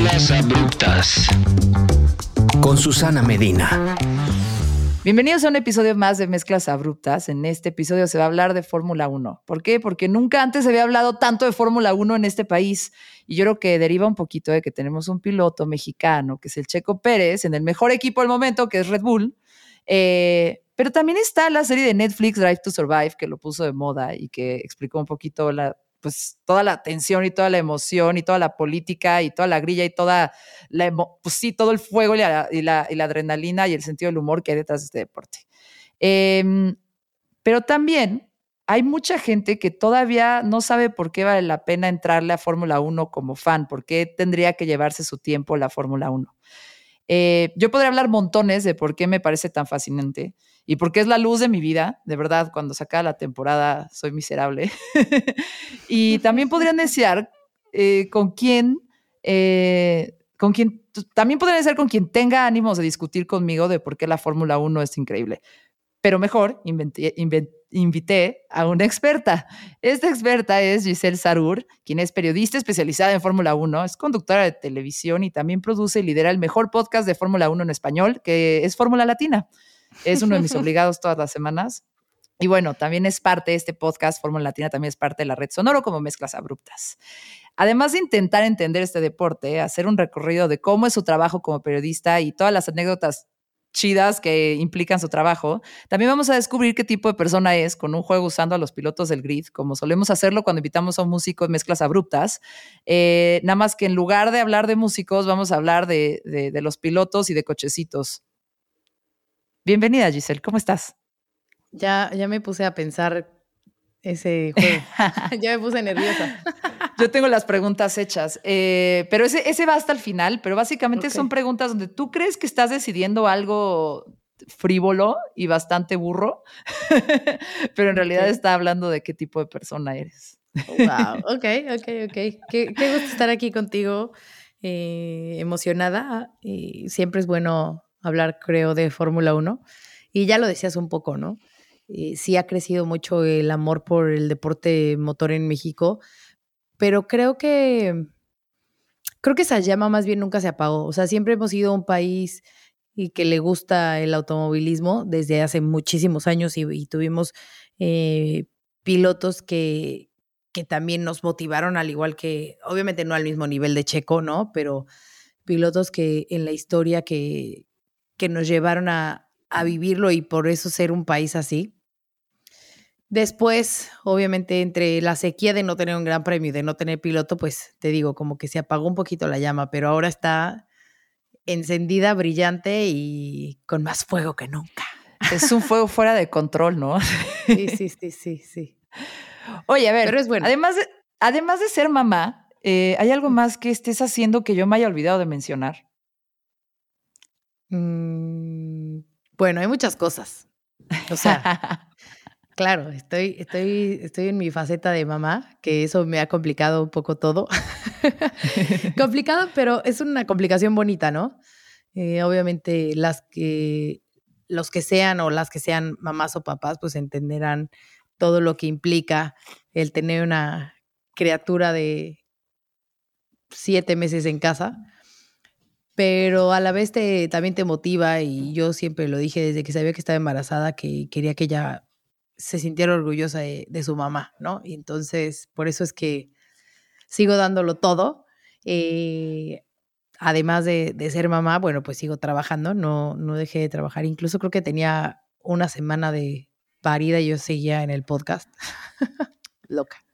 Mezclas abruptas. Con Susana Medina. Bienvenidos a un episodio más de Mezclas Abruptas. En este episodio se va a hablar de Fórmula 1. ¿Por qué? Porque nunca antes se había hablado tanto de Fórmula 1 en este país. Y yo creo que deriva un poquito de que tenemos un piloto mexicano, que es el Checo Pérez, en el mejor equipo del momento, que es Red Bull. Eh, pero también está la serie de Netflix Drive to Survive, que lo puso de moda y que explicó un poquito la pues toda la tensión y toda la emoción y toda la política y toda la grilla y toda la, pues sí, todo el fuego y la, y la, adrenalina y el sentido del humor que hay detrás de este deporte. Em, pero también hay mucha gente que todavía no sabe por qué vale la pena entrarle a Fórmula 1 como fan, por qué tendría que llevarse su tiempo la Fórmula 1. Eh, yo podría hablar montones de por qué me parece tan fascinante y porque es la luz de mi vida, de verdad, cuando se acaba la temporada soy miserable. y también podrían desear eh, con quién, eh, con quién, también podrían desear con quien tenga ánimos de discutir conmigo de por qué la Fórmula 1 es increíble. Pero mejor, invité a una experta. Esta experta es Giselle Sarur, quien es periodista especializada en Fórmula 1, es conductora de televisión y también produce y lidera el mejor podcast de Fórmula 1 en español, que es Fórmula Latina. Es uno de mis obligados todas las semanas. Y bueno, también es parte de este podcast, Fórmula Latina, también es parte de la red Sonoro como Mezclas Abruptas. Además de intentar entender este deporte, hacer un recorrido de cómo es su trabajo como periodista y todas las anécdotas chidas que implican su trabajo, también vamos a descubrir qué tipo de persona es con un juego usando a los pilotos del grid, como solemos hacerlo cuando invitamos a un músico en mezclas abruptas. Eh, nada más que en lugar de hablar de músicos, vamos a hablar de, de los pilotos y de cochecitos. Bienvenida, Giselle, ¿cómo estás? Ya, ya me puse a pensar ese juego. ya me puse nerviosa. Yo tengo las preguntas hechas, eh, pero ese, ese va hasta el final, pero básicamente son preguntas donde tú crees que estás decidiendo algo frívolo y bastante burro, pero en realidad está hablando de qué tipo de persona eres. Wow, ok, ok, ok. Qué, qué gusto estar aquí contigo, eh, emocionada. Y siempre es bueno hablar, creo, de Fórmula 1. Y ya lo decías un poco, ¿no? Eh, sí ha crecido mucho el amor por el deporte motor en México, pero creo que, creo que esa llama más bien nunca se apagó. O sea, siempre hemos sido un país y que le gusta el automovilismo desde hace muchísimos años y, tuvimos eh, pilotos que, que también nos motivaron al igual que, obviamente no al mismo nivel de Checo, ¿no? Pero pilotos que en la historia que, que nos llevaron a, a vivirlo y por eso ser un país así. Después, obviamente, entre la sequía de no tener un gran premio y de no tener piloto, pues te digo, como que se apagó un poquito la llama, pero ahora está encendida, brillante y con más fuego que nunca. Es un fuego fuera de control, ¿no? Sí, sí, sí, sí, sí. Oye, a ver, pero es bueno. además, de, además de ser mamá, eh, ¿hay algo más que estés haciendo que yo me haya olvidado de mencionar? Mm, bueno, hay muchas cosas. O sea, claro, estoy, estoy, estoy en mi faceta de mamá, que eso me ha complicado un poco todo. complicado, pero es una complicación bonita, ¿no? Eh, obviamente las que los que sean o las que sean mamás o papás, pues entenderán todo lo que implica el tener una criatura de siete meses en casa pero a la vez te, también te motiva y yo siempre lo dije desde que sabía que estaba embarazada, que quería que ella se sintiera orgullosa de, su mamá, ¿no? Y entonces, por eso es que sigo dándolo todo. Eh, además de, ser mamá, bueno, pues sigo trabajando, no, no dejé de trabajar. Incluso creo que tenía una semana de parida y yo seguía en el podcast. Loca.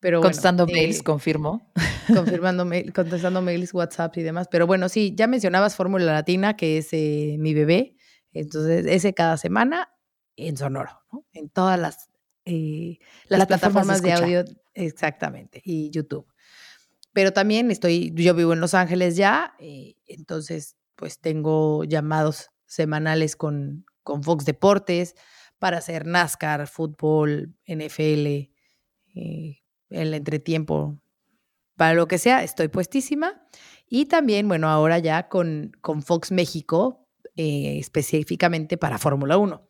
Pero Contestando mails, eh, confirmo. Confirmando mail, contestando mails, WhatsApp y demás. Pero bueno, sí, ya mencionabas Fórmula Latina, que es eh, mi bebé. Entonces, ese cada semana en Sonoro, ¿no? En todas las, eh, las plataformas de, audio, exactamente, y YouTube. Pero también estoy, yo vivo en Los Ángeles ya, entonces pues tengo llamados semanales con, con Fox Deportes para hacer NASCAR, fútbol, NFL, el entretiempo, para lo que sea, estoy puestísima. Y también, bueno, ahora ya con, con Fox México, eh, específicamente para Fórmula 1,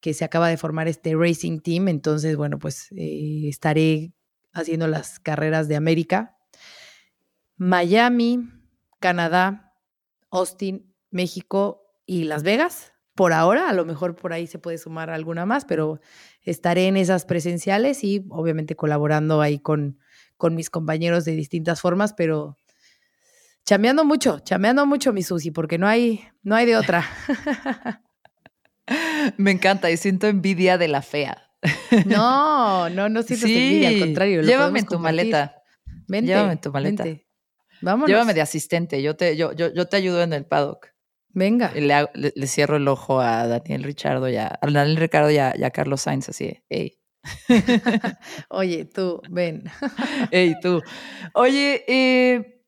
que se acaba de formar este Racing Team. Entonces, bueno, pues eh, estaré haciendo las carreras de América, Miami, Canadá, Austin, México y Las Vegas. Por ahora, a lo mejor por ahí se puede sumar alguna más, pero estaré en esas presenciales y obviamente colaborando ahí con, con mis compañeros de distintas formas, pero chameando mucho, chameando mucho mi Susi, porque no hay, no hay de otra. Me encanta y siento envidia de la fea. No, no, no siento envidia, al contrario. llévame en tu maleta. Vente, llévame en tu maleta. Vámonos. Llévame de asistente, yo te, yo, yo, yo te ayudo en el paddock. Venga. Le, le, cierro el ojo a Daniel Richardo y a, Daniel Ricardo y a, Carlos Sainz, así, hey. Oye, tú, ven. hey, tú. Oye, eh,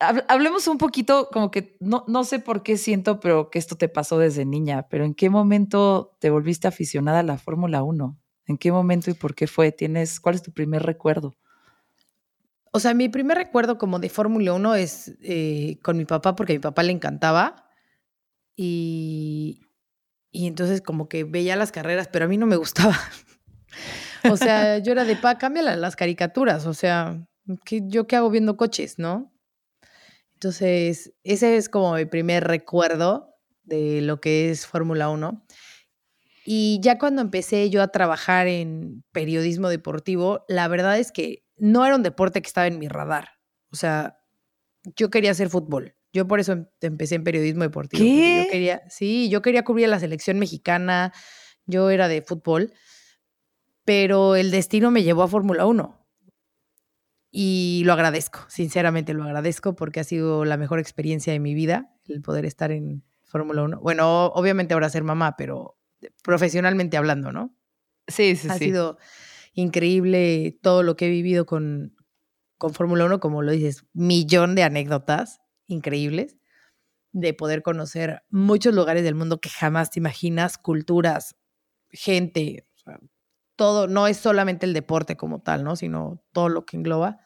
hablemos un poquito, como que no, no sé por qué siento, pero que esto te pasó desde niña, pero ¿en qué momento te volviste aficionada a la Fórmula 1? ¿En qué momento y por qué fue? ¿Tienes, ¿Cuál es tu primer recuerdo? O sea, mi primer recuerdo como de Fórmula 1 es eh, con mi papá, porque a mi papá le encantaba. Y, y entonces como que veía las carreras, pero a mí no me gustaba. o sea, yo era de, pa, cámbiala las caricaturas. O sea, ¿qué, ¿yo qué hago viendo coches, no? Entonces, ese es como mi primer recuerdo de lo que es Fórmula 1. Y ya cuando empecé yo a trabajar en periodismo deportivo, la verdad es que no era un deporte que estaba en mi radar. O sea, yo quería hacer fútbol. Yo por eso em, empecé en periodismo deportivo. ¿Qué? Yo quería, sí, yo quería cubrir a la selección mexicana. Yo era de fútbol. Pero el destino me llevó a Fórmula 1. Y lo agradezco, sinceramente lo agradezco porque ha sido la mejor experiencia de mi vida el poder estar en Fórmula 1. Bueno, obviamente ahora ser mamá, pero profesionalmente hablando, ¿no? Sí, sí, ha sí. Ha sido increíble todo lo que he vivido con, con Fórmula 1, como lo dices, millón de anécdotas increíbles de poder conocer muchos lugares del mundo que jamás te imaginas, culturas, gente, todo, no es solamente el deporte como tal, ¿no? Sino todo lo que engloba.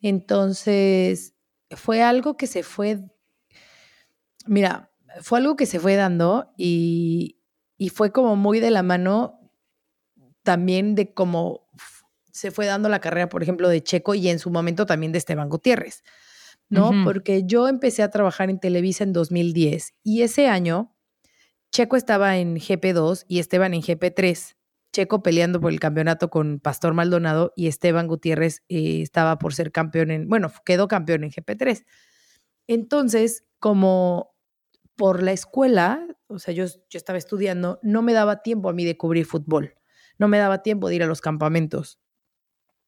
Entonces, fue algo que se fue, mira, fue algo que se fue dando y, y fue como muy de la mano también de cómo se fue dando la carrera, por ejemplo, de Checo y en su momento también de Esteban Gutiérrez, ¿no? Porque yo empecé a trabajar en Televisa en 2010 y ese año Checo estaba en GP2 y Esteban en GP3. Checo peleando por el campeonato con Pastor Maldonado y Esteban Gutiérrez eh, estaba por ser campeón en, bueno, quedó campeón en GP3. Entonces, como por la escuela, o sea, yo, yo estaba estudiando, no me daba tiempo a mí de cubrir fútbol, no me daba tiempo de ir a los campamentos.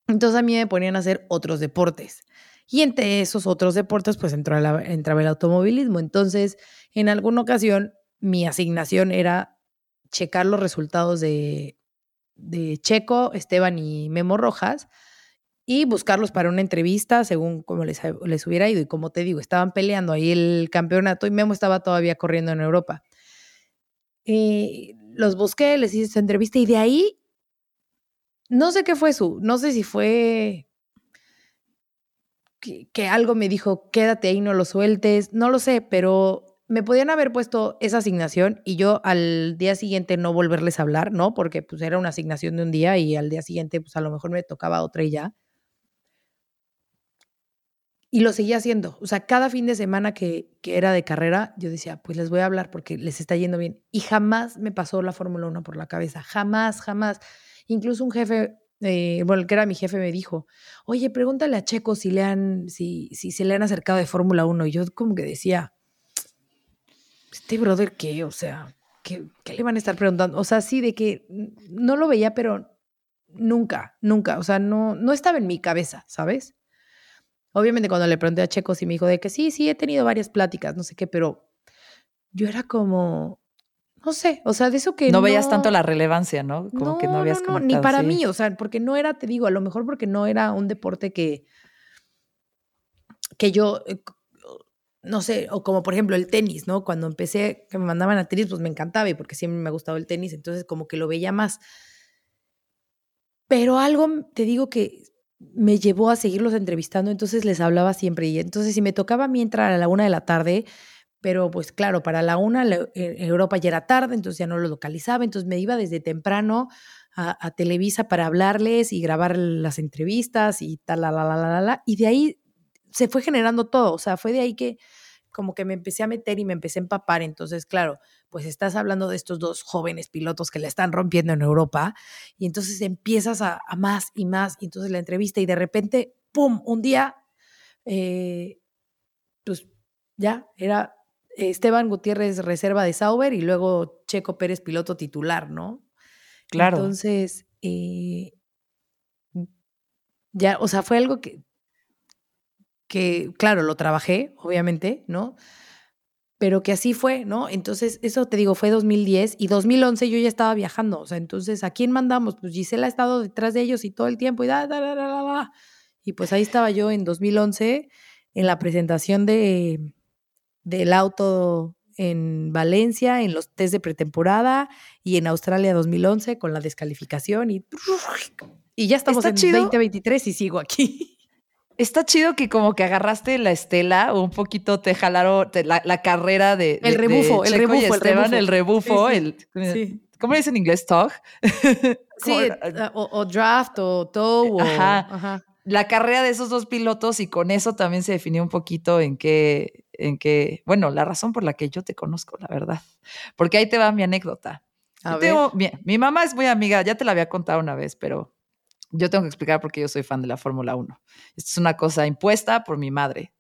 Entonces a mí me ponían a hacer otros deportes. Y entre esos otros deportes, pues entraba, entraba el automovilismo. Entonces, en alguna ocasión, mi asignación era checar los resultados de, de Checo, Esteban y Memo Rojas y buscarlos para una entrevista según como les, les hubiera ido. Y como te digo, estaban peleando ahí el campeonato y Memo estaba todavía corriendo en Europa. Y los busqué, les hice esta entrevista y de ahí, no sé qué fue su, no sé si fue que, algo me dijo, quédate ahí, no lo sueltes, no lo sé, pero me podían haber puesto esa asignación y yo al día siguiente no volverles a hablar, ¿no? Porque pues era una asignación de un día y al día siguiente pues a lo mejor me tocaba otra y ya. Y lo seguía haciendo. O sea, cada fin de semana que, que, era de carrera, yo decía, pues les voy a hablar porque les está yendo bien. Y jamás me pasó la Fórmula 1 por la cabeza. Jamás, jamás. Incluso un jefe, eh, bueno, el que era mi jefe, me dijo, oye, pregúntale a Checo si, le han, si, si se le han acercado de Fórmula 1. Y yo como que decía, este brother, ¿qué? O sea, ¿qué, ¿qué le van a estar preguntando? O sea, sí, de que no lo veía, pero nunca, nunca. O sea, no, no estaba en mi cabeza, ¿sabes? Obviamente cuando le pregunté a Checo sí me dijo de que sí, sí, he tenido varias pláticas, no sé qué, pero yo era como, no sé, o sea, de eso que... No, no veías tanto la relevancia, ¿no? Como no, que no habías no, no, ni para mí, o sea, porque no era, te digo, a lo mejor porque no era un deporte que, que yo, eh, no sé, o como por ejemplo el tenis, ¿no? Cuando empecé, que me mandaban a tenis, pues me encantaba y porque siempre me ha gustado el tenis, entonces como que lo veía más. Pero algo, te digo que me llevó a seguirlos entrevistando, entonces les hablaba siempre. Y entonces, si me tocaba a mí entrar a la una de la tarde, pero pues claro, para la una en Europa ya era tarde, entonces ya no lo localizaba, entonces me iba desde temprano a, a Televisa para hablarles y grabar las entrevistas y tal, la, la, la, la, la, y de ahí se fue generando todo, o sea, fue de ahí que como que me empecé a meter y me empecé a empapar. Entonces, claro, pues estás hablando de estos dos jóvenes pilotos que la están rompiendo en Europa y entonces empiezas a, más y más. Y entonces la entrevista y de repente, ¡pum!, un día, eh, pues ya era Esteban Gutiérrez reserva de Sauber y luego Checo Pérez piloto titular, ¿no? Claro. Entonces, eh, ya, o sea, fue algo que, que, claro, lo trabajé, obviamente, ¿no? Pero que así fue, ¿no? Entonces, eso te digo, fue 2010 y 2011 yo ya estaba viajando, o sea, entonces, ¿a quién mandamos? Pues Gisela ha estado detrás de ellos y todo el tiempo y da, da, da, da, da. Y pues ahí estaba yo en 2011 en la presentación de, del auto en Valencia, en los test de pretemporada y en Australia 2011 con la descalificación y, y ya estamos en 2023 y sigo aquí. Está chido que como que agarraste la estela o un poquito te jalaron la, carrera de, el rebufo, el rebufo, Esteban, el rebufo, el, ¿cómo dice en inglés? Tog. Sí, o, draft o tow. ajá. La carrera de esos dos pilotos y con eso también se definió un poquito en qué, en qué, bueno, la razón por la que yo te conozco, la verdad. Porque ahí te va mi anécdota. mi, mi mamá es muy amiga, ya te la había contado una vez, pero yo tengo que explicar por qué yo soy fan de la Fórmula 1. Esto es una cosa impuesta por mi madre.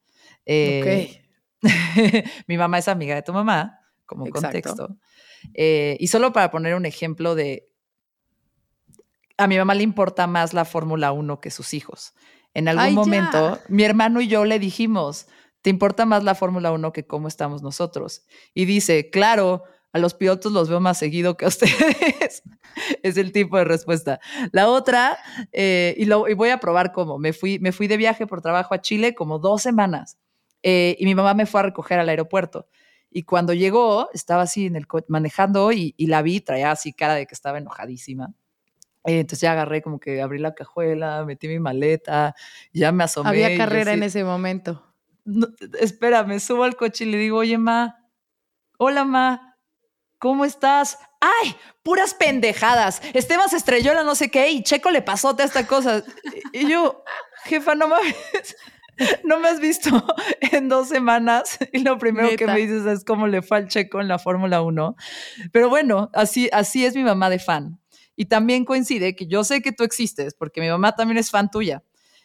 Eh, mi mamá es amiga de tu mamá, como contexto. Eh, y solo para poner un ejemplo de, a mi mamá le importa más la Fórmula 1 que sus hijos. En algún momento, mi hermano y yo le dijimos, ¿te importa más la Fórmula 1 que cómo estamos nosotros? Y dice, claro, a los pilotos los veo más seguido que a ustedes. es el tipo de respuesta. La otra, eh, y, lo, y, voy a probar cómo, me fui, me fui de viaje por trabajo a Chile como dos semanas eh, y mi mamá me fue a recoger al aeropuerto. Y cuando llegó, estaba así en el manejando y, y, la vi, traía así cara de que estaba enojadísima. Eh, entonces ya agarré como que abrí la cajuela, metí mi maleta, ya me asomé. Había carrera en ese momento. espera, me subo al coche y le digo, oye, ma, hola, ma, ¿Cómo estás? ¡Ay! Puras pendejadas. Esteban se estrelló la no sé qué y Checo le pasó toda esta cosa. Y yo, jefa, no me, no me has visto en dos semanas. Y lo primero que me dices es cómo le fue al Checo en la Fórmula 1. Pero bueno, así, así es mi mamá de fan. Y también coincide que yo sé que tú existes, porque mi mamá también es fan tuya.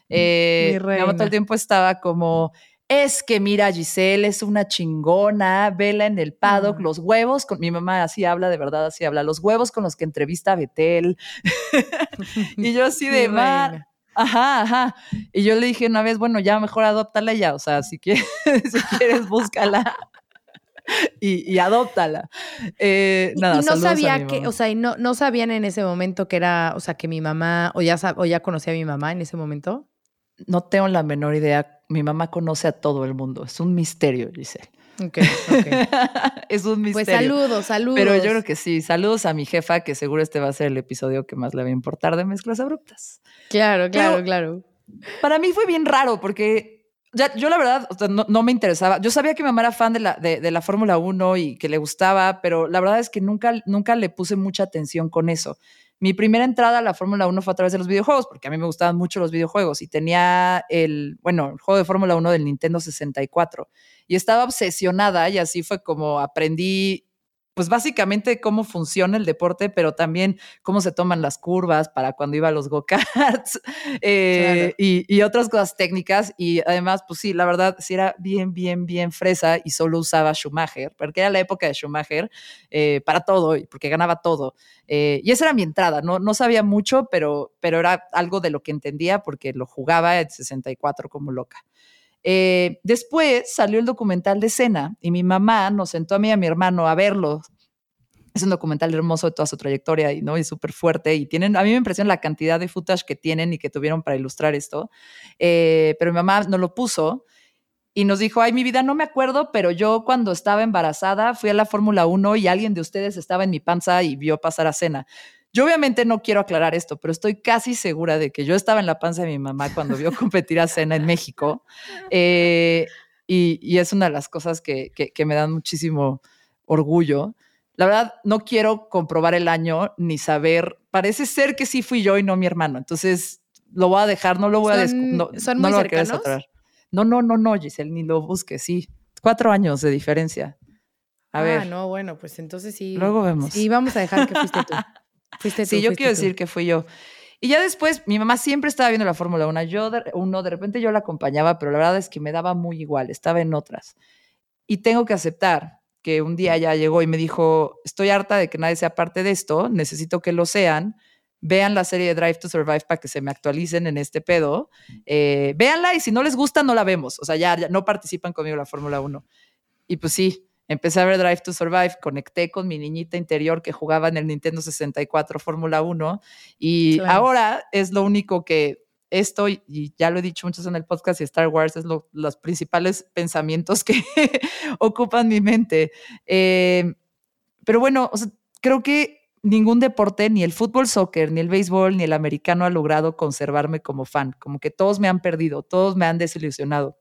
Eh, mi, mi mamá todo el tiempo estaba como es que mira, Giselle es una chingona, vela en el paddock, los huevos, con mi mamá así habla, de verdad así habla, los huevos con los que entrevista a Betel. y yo así de, mar, ajá, ajá. Y yo le dije una vez, bueno, ya mejor adóptala ya, o sea, si quieres, si quieres búscala. Y, y, adóptala. Eh, nada, y no sabía que, o sea, y no, no sabían en ese momento que era, o sea, que mi mamá, o ya, o ya conocía a mi mamá en ese momento. No tengo la menor idea mi mamá conoce a todo el mundo. Es un misterio, Giselle. Ok, ok. es un pues misterio. Pues saludos, saludos. Pero yo creo que sí. Saludos a mi jefa, que seguro este va a ser el episodio que más le va a importar de mezclas abruptas. Claro, claro, claro. Para mí fue bien raro porque yo la verdad no, me interesaba. Yo sabía que mi mamá era fan de la, de, la Fórmula 1 y que le gustaba, pero la verdad es que nunca, nunca le puse mucha atención con eso. Mi primera entrada a la Fórmula 1 fue a través de los videojuegos, porque a mí me gustaban mucho los videojuegos y tenía el, bueno, el juego de Fórmula 1 del Nintendo 64 y estaba obsesionada y así fue como aprendí pues básicamente cómo funciona el deporte, pero también cómo se toman las curvas para cuando iba a los go-karts eh, y, otras cosas técnicas. Y además, pues sí, la verdad, sí era bien, bien, bien fresa y solo usaba Schumacher, porque era la época de Schumacher eh, para todo, porque ganaba todo. Eh, y esa era mi entrada, no, no sabía mucho, pero, pero era algo de lo que entendía porque lo jugaba en 64 como loca. Eh, después salió el documental de Cena y mi mamá nos sentó a mí y a mi hermano a verlo. Es un documental hermoso de toda su trayectoria y, ¿no? y súper fuerte. Y tienen, a mí me impresiona la cantidad de footage que tienen y que tuvieron para ilustrar esto. Eh, pero mi mamá no lo puso y nos dijo, ay, mi vida, no me acuerdo, pero yo cuando estaba embarazada fui a la Fórmula 1 y alguien de ustedes estaba en mi panza y vio pasar a cena. Yo obviamente no quiero aclarar esto, pero estoy casi segura de que yo estaba en la panza de mi mamá cuando vio competir a Cena en México. Eh, y, es una de las cosas que, me dan muchísimo orgullo. La verdad, no quiero comprobar el año ni saber. Parece ser que sí fui yo y no mi hermano. Entonces, lo voy a dejar, no lo voy a... No, ¿Son muy cercanos? No, no, no, no, Giselle, ni lo busques, sí. Cuatro años de diferencia. A ah, ver. no, bueno, pues entonces sí. Luego vemos. Y vamos a dejar que fuiste tú. Fuiste sí, yo quiero decir que fui yo. Y ya después, mi mamá siempre estaba viendo la Fórmula 1. Yo, de, uno, de repente yo la acompañaba, pero la verdad es que me daba muy igual, estaba en otras. Y tengo que aceptar que un día ya llegó y me dijo, estoy harta de que nadie sea parte de esto, necesito que lo sean, vean la serie de Drive to Survive para que se me actualicen en este pedo, eh, véanla y si no les gusta, no la vemos, o sea, ya, ya no participan conmigo en la Fórmula 1. Y pues sí, empecé a ver Drive to Survive, conecté con mi niñita interior que jugaba en el Nintendo 64 Fórmula 1 y ahora es lo único que esto, y ya lo he dicho muchos en el podcast, y Star Wars es los principales pensamientos que ocupan mi mente. Eh, pero bueno, creo que ningún deporte, ni el fútbol, soccer, ni el béisbol, ni el americano ha logrado conservarme como fan. Como que todos me han perdido, todos me han desilusionado.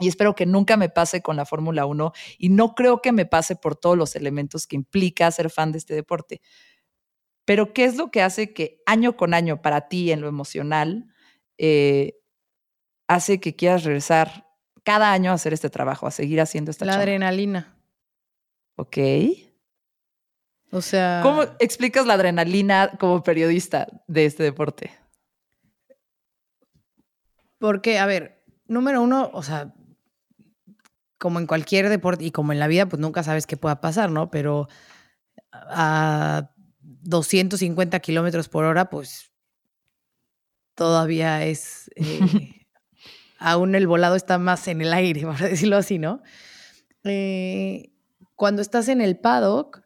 Y espero que nunca me pase con la Fórmula 1 y no creo que me pase por todos los elementos que implica ser fan de este deporte. Pero ¿qué es lo que hace que año con año para ti en lo emocional eh, hace que quieras regresar cada año a hacer este trabajo, a seguir haciendo esta La adrenalina. Ok. O sea. ¿Cómo explicas la adrenalina como periodista de este deporte? Porque, a ver, número uno, o sea, como en cualquier deporte y como en la vida, pues nunca sabes qué pueda pasar, ¿no? Pero a 250 kilómetros por hora, pues todavía es, eh, aún el volado está más en el aire, para decirlo así, ¿no? Eh, cuando estás en el paddock,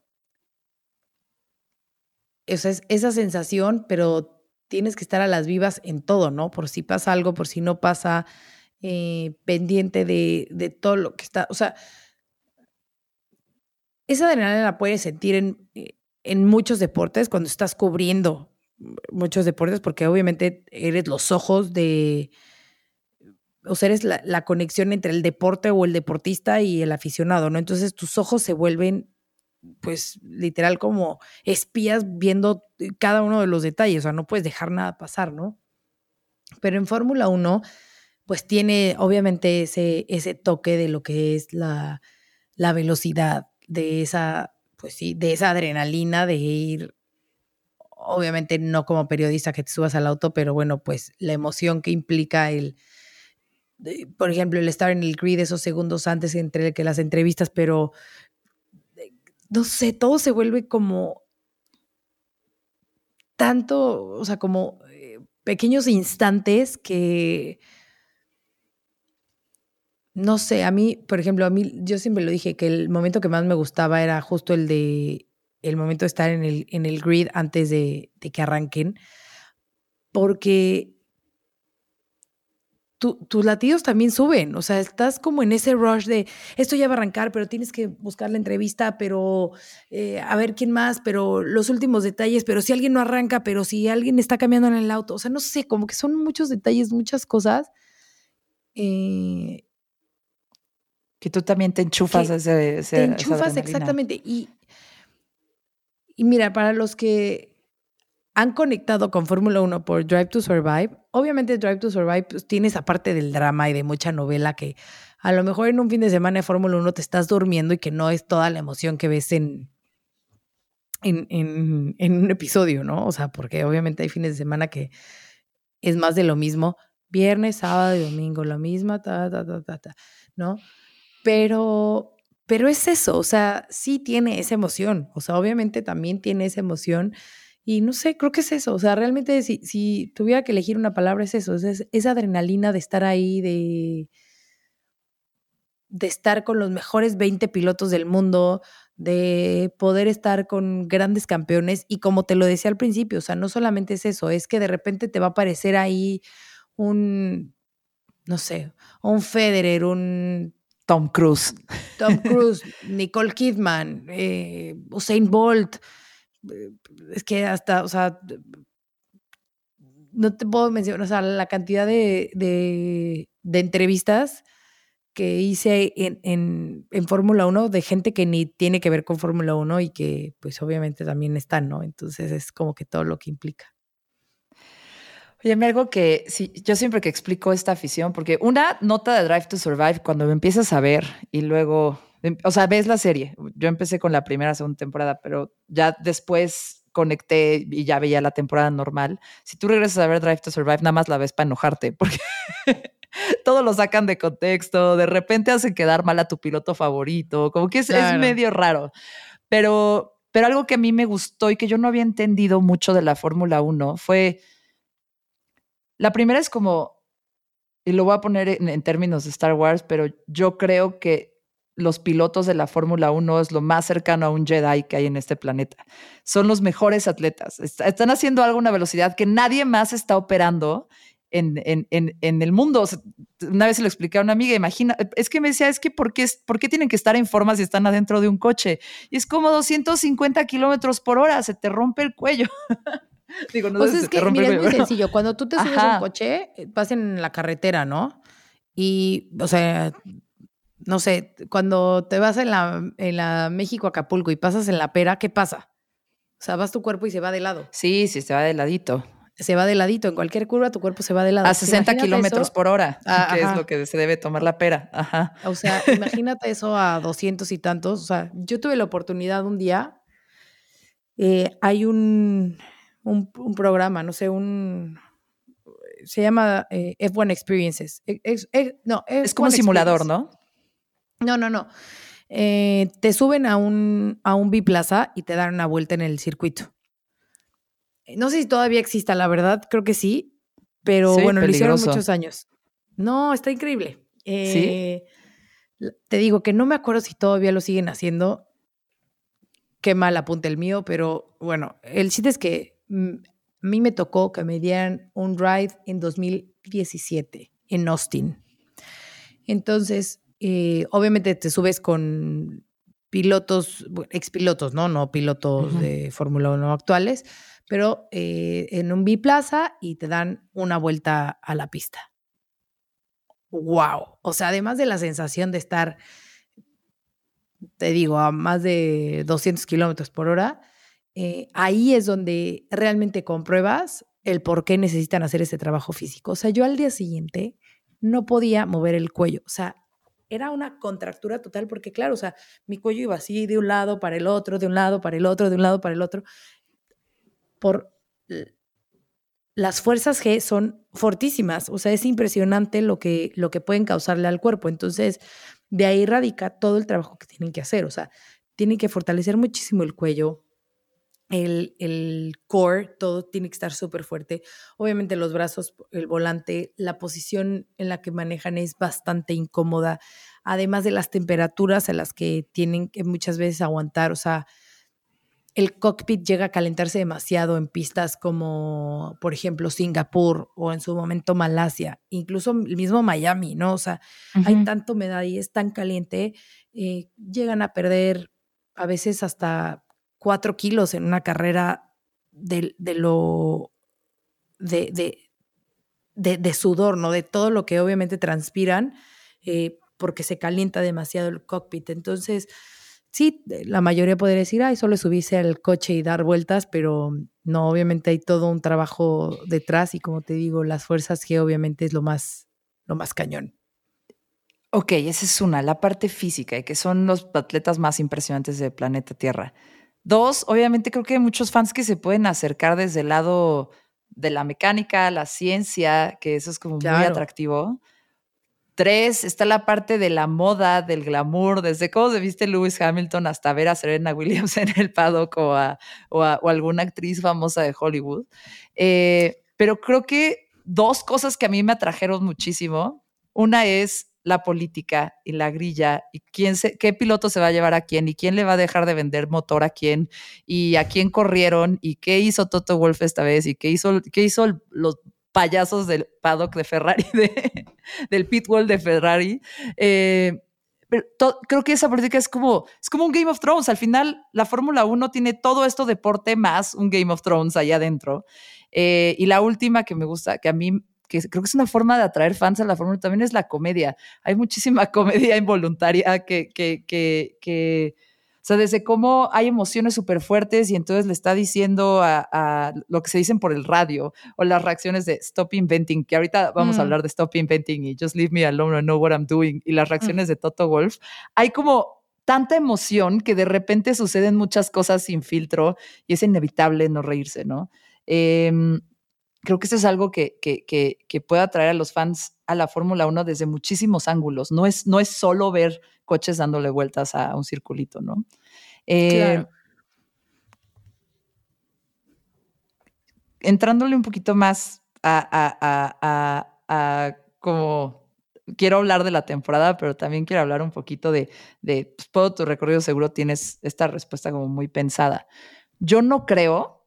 esa es esa sensación, pero tienes que estar a las vivas en todo, ¿no? Por si pasa algo, por si no pasa, eh, pendiente de, de, todo lo que está, o sea, esa adrenalina la puedes sentir en, en muchos deportes cuando estás cubriendo muchos deportes porque obviamente eres los ojos de, o sea, eres la, conexión entre el deporte o el deportista y el aficionado, ¿no? Entonces tus ojos se vuelven, pues, literal como espías viendo cada uno de los detalles, o sea, no puedes dejar nada pasar, ¿no? Pero en Fórmula 1, pues tiene obviamente ese, ese toque de lo que es la, la velocidad, de esa, pues sí, de esa adrenalina de ir obviamente no como periodista que te subas al auto, pero bueno, pues la emoción que implica el, por ejemplo, el estar en el grid esos segundos antes entre que las entrevistas, pero eh, no sé, todo se vuelve como tanto, o sea, como eh, pequeños instantes que no sé, a mí, por ejemplo, a mí, yo siempre lo dije que el momento que más me gustaba era justo el de el momento de estar en el, en el grid antes de, que arranquen, porque tus latidos también suben, o sea, estás como en ese rush de esto ya va a arrancar, pero tienes que buscar la entrevista, pero eh, a ver quién más, pero los últimos detalles, pero si alguien no arranca, pero si alguien está cambiando en el auto, o sea, no sé, como que son muchos detalles, muchas cosas. Eh, que tú también te enchufas ese, ese, Te enchufas, exactamente. Y, y mira, para los que han conectado con Fórmula 1 por Drive to Survive, obviamente Drive to Survive pues, tiene esa parte del drama y de mucha novela que a lo mejor en un fin de semana de Fórmula 1 te estás durmiendo y que no es toda la emoción que ves en, en, en, un episodio, ¿no? O sea, porque obviamente hay fines de semana que es más de lo mismo. Viernes, sábado y domingo, la misma, ta, ta, ta, ta, ta, ¿no? Pero pero es eso, o sea, sí tiene esa emoción, o sea, obviamente también tiene esa emoción y no sé, creo que es eso, o sea, realmente si, si tuviera que elegir una palabra es eso, es esa adrenalina de estar ahí, de, de estar con los mejores 20 pilotos del mundo, de poder estar con grandes campeones y como te lo decía al principio, o sea, no solamente es eso, es que de repente te va a aparecer ahí un, no sé, un Federer, un Tom Cruise. Tom Cruise, Nicole Kidman, eh, Usain Bolt. Eh, es que hasta, o sea, no te puedo mencionar, o sea, la cantidad de, de, entrevistas que hice en, en, en Fórmula 1 de gente que ni tiene que ver con Fórmula 1 y que pues obviamente también están, ¿no? Entonces es como que todo lo que implica. Oye, me algo que sí, yo siempre que explico esta afición, porque una nota de Drive to Survive, cuando me empiezas a ver y luego, em, o sea, ves la serie. Yo empecé con la primera, segunda temporada, pero ya después conecté y ya veía la temporada normal. Si tú regresas a ver Drive to Survive, nada más la ves para enojarte, porque todo lo sacan de contexto, de repente hacen quedar mal a tu piloto favorito, como que es, es medio raro. Pero, pero algo que a mí me gustó y que yo no había entendido mucho de la Fórmula 1 fue la primera es como, y lo voy a poner en, términos de Star Wars, pero yo creo que los pilotos de la Fórmula 1 es lo más cercano a un Jedi que hay en este planeta. Son los mejores atletas. Están haciendo algo a una velocidad que nadie más está operando en, en, en, el mundo. Una vez se lo expliqué a una amiga, imagina, es que me decía, es que ¿por qué, ¿por qué tienen que estar en forma si están adentro de un coche? Y es como 250 kilómetros por hora, se te rompe el cuello. Digo, no pues es que, mira, es muy sencillo. Cuando tú te subes a un coche, eh, vas en la carretera, ¿no? Y, o sea, no sé, cuando te vas en la, en la México-Acapulco y pasas en la pera, ¿qué pasa? O sea, vas tu cuerpo y se va de lado. Sí, sí, se va de ladito. Se va de ladito. En cualquier curva tu cuerpo se va de lado. A 60 kilómetros por hora, ah, que es lo que se debe tomar la pera. Ajá. O sea, imagínate eso a 200 y tantos. O sea, yo tuve la oportunidad un día. Eh, hay un, un, programa, no sé, un... Se llama eh, F1 Experiences. E, es, no, es como un simulador, ¿no? No, no, no. Eh, te suben a un, a un biplaza y te dan una vuelta en el circuito. No sé si todavía exista, la verdad, creo que sí, pero bueno, lo hicieron muchos años. No, está increíble. ¿Sí? Eh, te digo que no me acuerdo si todavía lo siguen haciendo. Qué mal apunte el mío, pero bueno, el chiste es que a mí me tocó que me dieran un ride en 2017 en Austin. Entonces, eh, obviamente te subes con pilotos, expilotos, ¿no? No pilotos de Fórmula 1 actuales, pero eh, en un biplaza y te dan una vuelta a la pista. ¡Wow! O sea, además de la sensación de estar, te digo, a más de 200 kilómetros por hora, eh, ahí es donde realmente compruebas el por qué necesitan hacer ese trabajo físico. O sea, yo al día siguiente no podía mover el cuello. O sea, era una contractura total porque, claro, o sea, mi cuello iba así de un lado para el otro, de un lado para el otro, de un lado para el otro. Por las fuerzas G son fortísimas. O sea, es impresionante lo que, lo que pueden causarle al cuerpo. Entonces, de ahí radica todo el trabajo que tienen que hacer. O sea, tienen que fortalecer muchísimo el cuello, el, el, core, todo tiene que estar súper fuerte. Obviamente los brazos, el volante, la posición en la que manejan es bastante incómoda, además de las temperaturas a las que tienen que muchas veces aguantar, o sea, el cockpit llega a calentarse demasiado en pistas como, por ejemplo, Singapur o en su momento Malasia, incluso el mismo Miami, ¿no? O sea, hay tanta humedad y es tan caliente, eh, llegan a perder a veces hasta cuatro kilos en una carrera de, lo de, de, sudor, ¿no? De todo lo que obviamente transpiran eh, porque se calienta demasiado el cockpit. Entonces, sí, la mayoría podría decir, ay, solo subirse al coche y dar vueltas, pero no, obviamente hay todo un trabajo detrás y como te digo, las fuerzas que obviamente es lo más, lo más cañón. Ok, esa es una, la parte física, y que son los atletas más impresionantes del planeta Tierra. Dos, obviamente creo que hay muchos fans que se pueden acercar desde el lado de la mecánica, la ciencia, que eso es como muy atractivo. Tres, está la parte de la moda, del glamour, desde cómo se viste Lewis Hamilton hasta ver a Serena Williams en el paddock o, a, o, alguna actriz famosa de Hollywood. Eh, pero creo que dos cosas que a mí me atrajeron muchísimo. Una es la política y la grilla y quién se, qué piloto se va a llevar a quién y quién le va a dejar de vender motor a quién y a quién corrieron y qué hizo Toto Wolf esta vez y qué hizo, qué hizo los payasos del paddock de Ferrari, de, del pitwall de Ferrari. Eh, creo que esa política es como, es como un Game of Thrones. Al final, la Fórmula 1 tiene todo esto deporte más un Game of Thrones allá adentro. Eh, y la última que me gusta, que a mí que creo que es una forma de atraer fans a la Fórmula también es la comedia. Hay muchísima comedia involuntaria que, que, que, que o sea, desde cómo hay emociones súper fuertes y entonces le está diciendo a, lo que se dicen por el radio o las reacciones de Stop Inventing, que ahorita vamos a mm. hablar de Stop Inventing y Just Leave Me Alone, I Know What I'm Doing y las mm. reacciones de Toto Wolf. Hay como tanta emoción que de repente suceden muchas cosas sin filtro y es inevitable no reírse, ¿no? Em, creo que eso es algo que, que, que, puede atraer a los fans a la Fórmula 1 desde muchísimos ángulos. No es, no es solo ver coches dándole vueltas a un circulito, ¿no? Eh, entrándole un poquito más a, a, como quiero hablar de la temporada, pero también quiero hablar un poquito de, de pues, todo tu recorrido seguro tienes esta respuesta como muy pensada. Yo no creo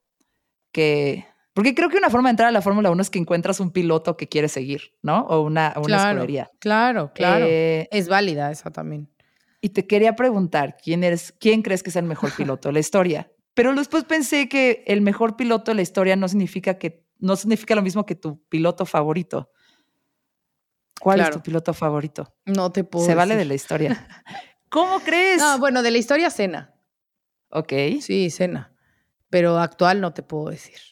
que porque creo que una forma de entrar a la Fórmula 1 es que encuentras un piloto que quiere seguir, ¿no? O una, una claro, escudería. Claro, claro. Eh, es válida esa también. Y te quería preguntar, ¿quién, eres, ¿quién crees que es el mejor piloto de la historia? Pero después pensé que el mejor piloto de la historia no significa, que, no significa lo mismo que tu piloto favorito. ¿Cuál es tu piloto favorito? No te puedo Se vale de la historia. ¿Cómo crees? No, bueno, de la historia, Cena. Ok. Sí, Cena. Pero actual no te puedo decir.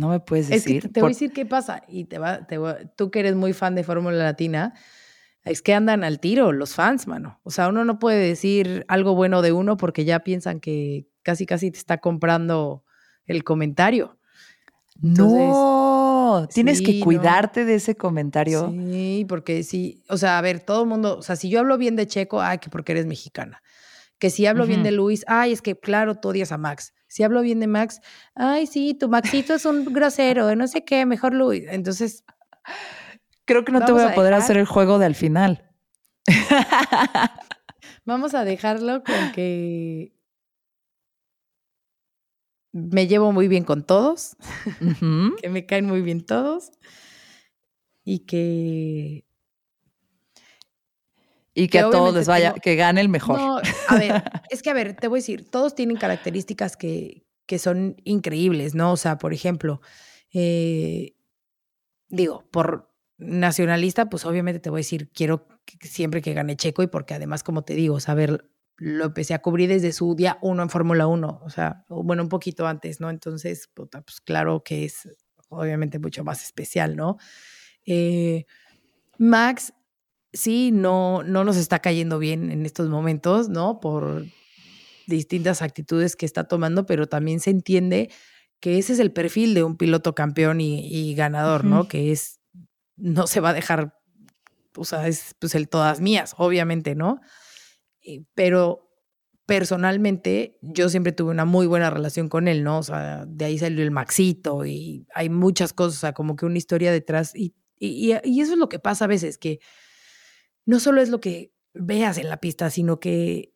No me puedes decir. te voy a decir qué pasa. Y te va, tú que eres muy fan de Fórmula Latina, es que andan al tiro los fans, mano. O sea, uno no puede decir algo bueno de uno porque ya piensan que casi, casi te está comprando el comentario. no, tienes que cuidarte de ese comentario. Sí, porque sí, o sea, a ver, todo el mundo, o sea, si yo hablo bien de Checo, ay, que porque eres mexicana. Que si hablo bien de Luis, ay, es que claro, tú odias a Max. Si hablo bien de Max, ay, sí, tu Maxito es un grosero, no sé qué, mejor Luis. Entonces. Creo que no te voy a, poder hacer el juego de al final. Vamos a dejarlo con que me llevo muy bien con todos, que me caen muy bien todos y que y que, a todos les vaya, que gane el mejor. No, a ver, es que a ver, te voy a decir, todos tienen características que, que son increíbles, ¿no? O sea, por ejemplo, eh, digo, por nacionalista, pues obviamente te voy a decir, quiero siempre que gane Checo y porque además, como te digo, saber, lo empecé a cubrir desde su día uno en Fórmula 1, o sea, bueno, un poquito antes, ¿no? Entonces, pues claro que es obviamente mucho más especial, ¿no? Eh, Max sí, no, no nos está cayendo bien en estos momentos, ¿no? Por distintas actitudes que está tomando, pero también se entiende que ese es el perfil de un piloto campeón y, ganador, ¿no? Que es, no se va a dejar, o sea, es pues el todas mías, obviamente, ¿no? Eh, pero personalmente yo siempre tuve una muy buena relación con él, ¿no? O sea, de ahí salió el Maxito y hay muchas cosas, o sea, como que una historia detrás y, y, y eso es lo que pasa a veces, que no solo es lo que veas en la pista, sino que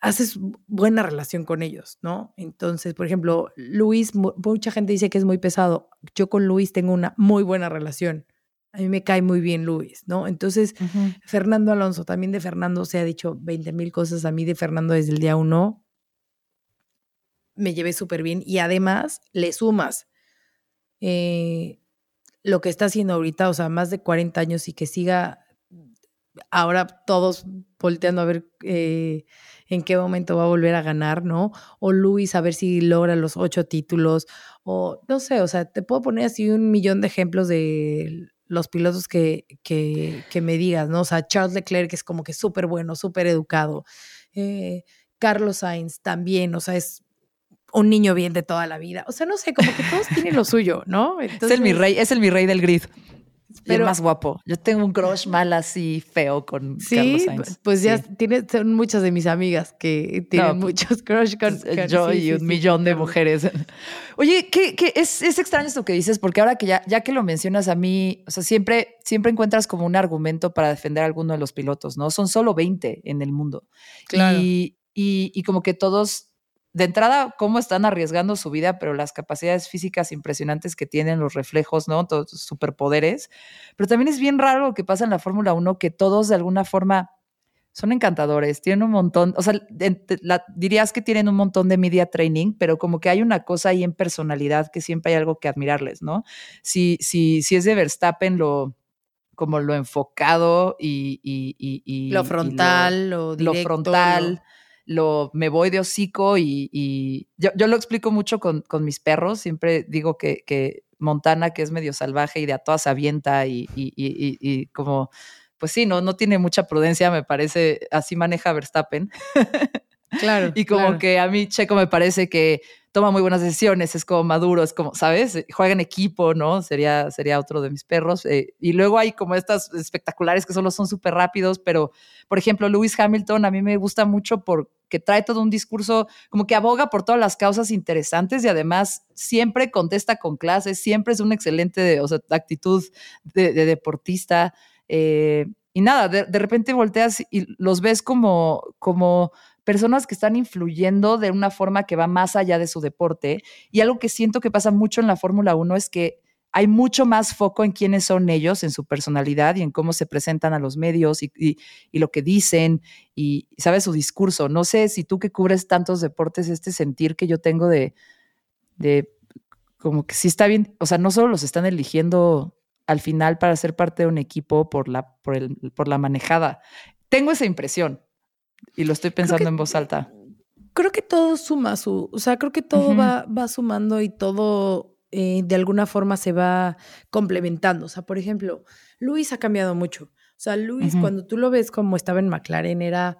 haces buena relación con ellos, ¿no? Entonces, por ejemplo, Luis, mucha gente dice que es muy pesado. Yo con Luis tengo una muy buena relación. A mí me cae muy bien Luis, ¿no? Entonces, Fernando Alonso, también de Fernando se ha dicho 20 mil cosas a mí de Fernando desde el día uno. Me llevé súper bien y además le sumas eh, lo que está haciendo ahorita, o sea, más de 40 años y que siga ahora todos volteando a ver eh, en qué momento va a volver a ganar, ¿no? O Luis a ver si logra los ocho títulos, o no sé, o sea, te puedo poner así un millón de ejemplos de los pilotos que, que, que me digas, ¿no? O sea, Charles Leclerc es como que súper bueno, súper educado. Eh, Carlos Sainz también, o sea, es un niño bien de toda la vida. O sea, no sé, como que todos tienen lo suyo, ¿no? es el mi rey, es el mi rey del grid. Pero, el más guapo. Yo tengo un crush mal así feo con Carlos Sainz. Pues ya tiene, son muchas de mis amigas que tienen muchos crush con, pues, Yo y un millón de mujeres. Oye, ¿qué, qué es, es, extraño esto que dices, porque ahora que ya, ya que lo mencionas a mí, o sea, siempre, siempre encuentras como un argumento para defender a alguno de los pilotos, ¿no? Son solo 20 en el mundo. Claro. y, y como que todos de entrada, cómo están arriesgando su vida, pero las capacidades físicas impresionantes que tienen, los reflejos, ¿no? Todos sus superpoderes. Pero también es bien raro lo que pasa en la Fórmula 1, que todos de alguna forma son encantadores, tienen un montón, o sea, dirías que tienen un montón de media training, pero como que hay una cosa ahí en personalidad que siempre hay algo que admirarles, ¿no? Si, si, si es de Verstappen, lo como lo enfocado y, lo frontal, lo, directo, lo frontal lo, me voy de hocico y, yo, lo explico mucho con, mis perros. Siempre digo que, que, Montana, que es medio salvaje y de a todas avienta y, y, como, pues sí, no, no tiene mucha prudencia, me parece, así maneja Verstappen. Claro. y como que a mí Checo me parece que toma muy buenas decisiones, es como maduro, es como, ¿sabes? Juega en equipo, ¿no? Sería, sería otro de mis perros. Eh, y luego hay como estas espectaculares que solo son súper rápidos, pero, por ejemplo, Lewis Hamilton a mí me gusta mucho porque trae todo un discurso como que aboga por todas las causas interesantes y además siempre contesta con clases, siempre es una excelente o sea, actitud de, deportista. Eh, y nada, de, de, repente volteas y los ves como, como personas que están influyendo de una forma que va más allá de su deporte. Y algo que siento que pasa mucho en la Fórmula 1 es que hay mucho más foco en quiénes son ellos, en su personalidad y en cómo se presentan a los medios y, lo que dicen y, ¿sabes? Su discurso. No sé si tú que cubres tantos deportes, este sentir que yo tengo de, de como que sí está bien, o sea, no solo los están eligiendo al final para ser parte de un equipo por la, por el, por la manejada. Tengo esa impresión. Y lo estoy pensando en voz alta. Creo que todo suma su, o sea, creo que todo va, va sumando y todo eh, de alguna forma se va complementando. O sea, por ejemplo, Luis ha cambiado mucho. O sea, Luis, cuando tú lo ves como estaba en McLaren, era,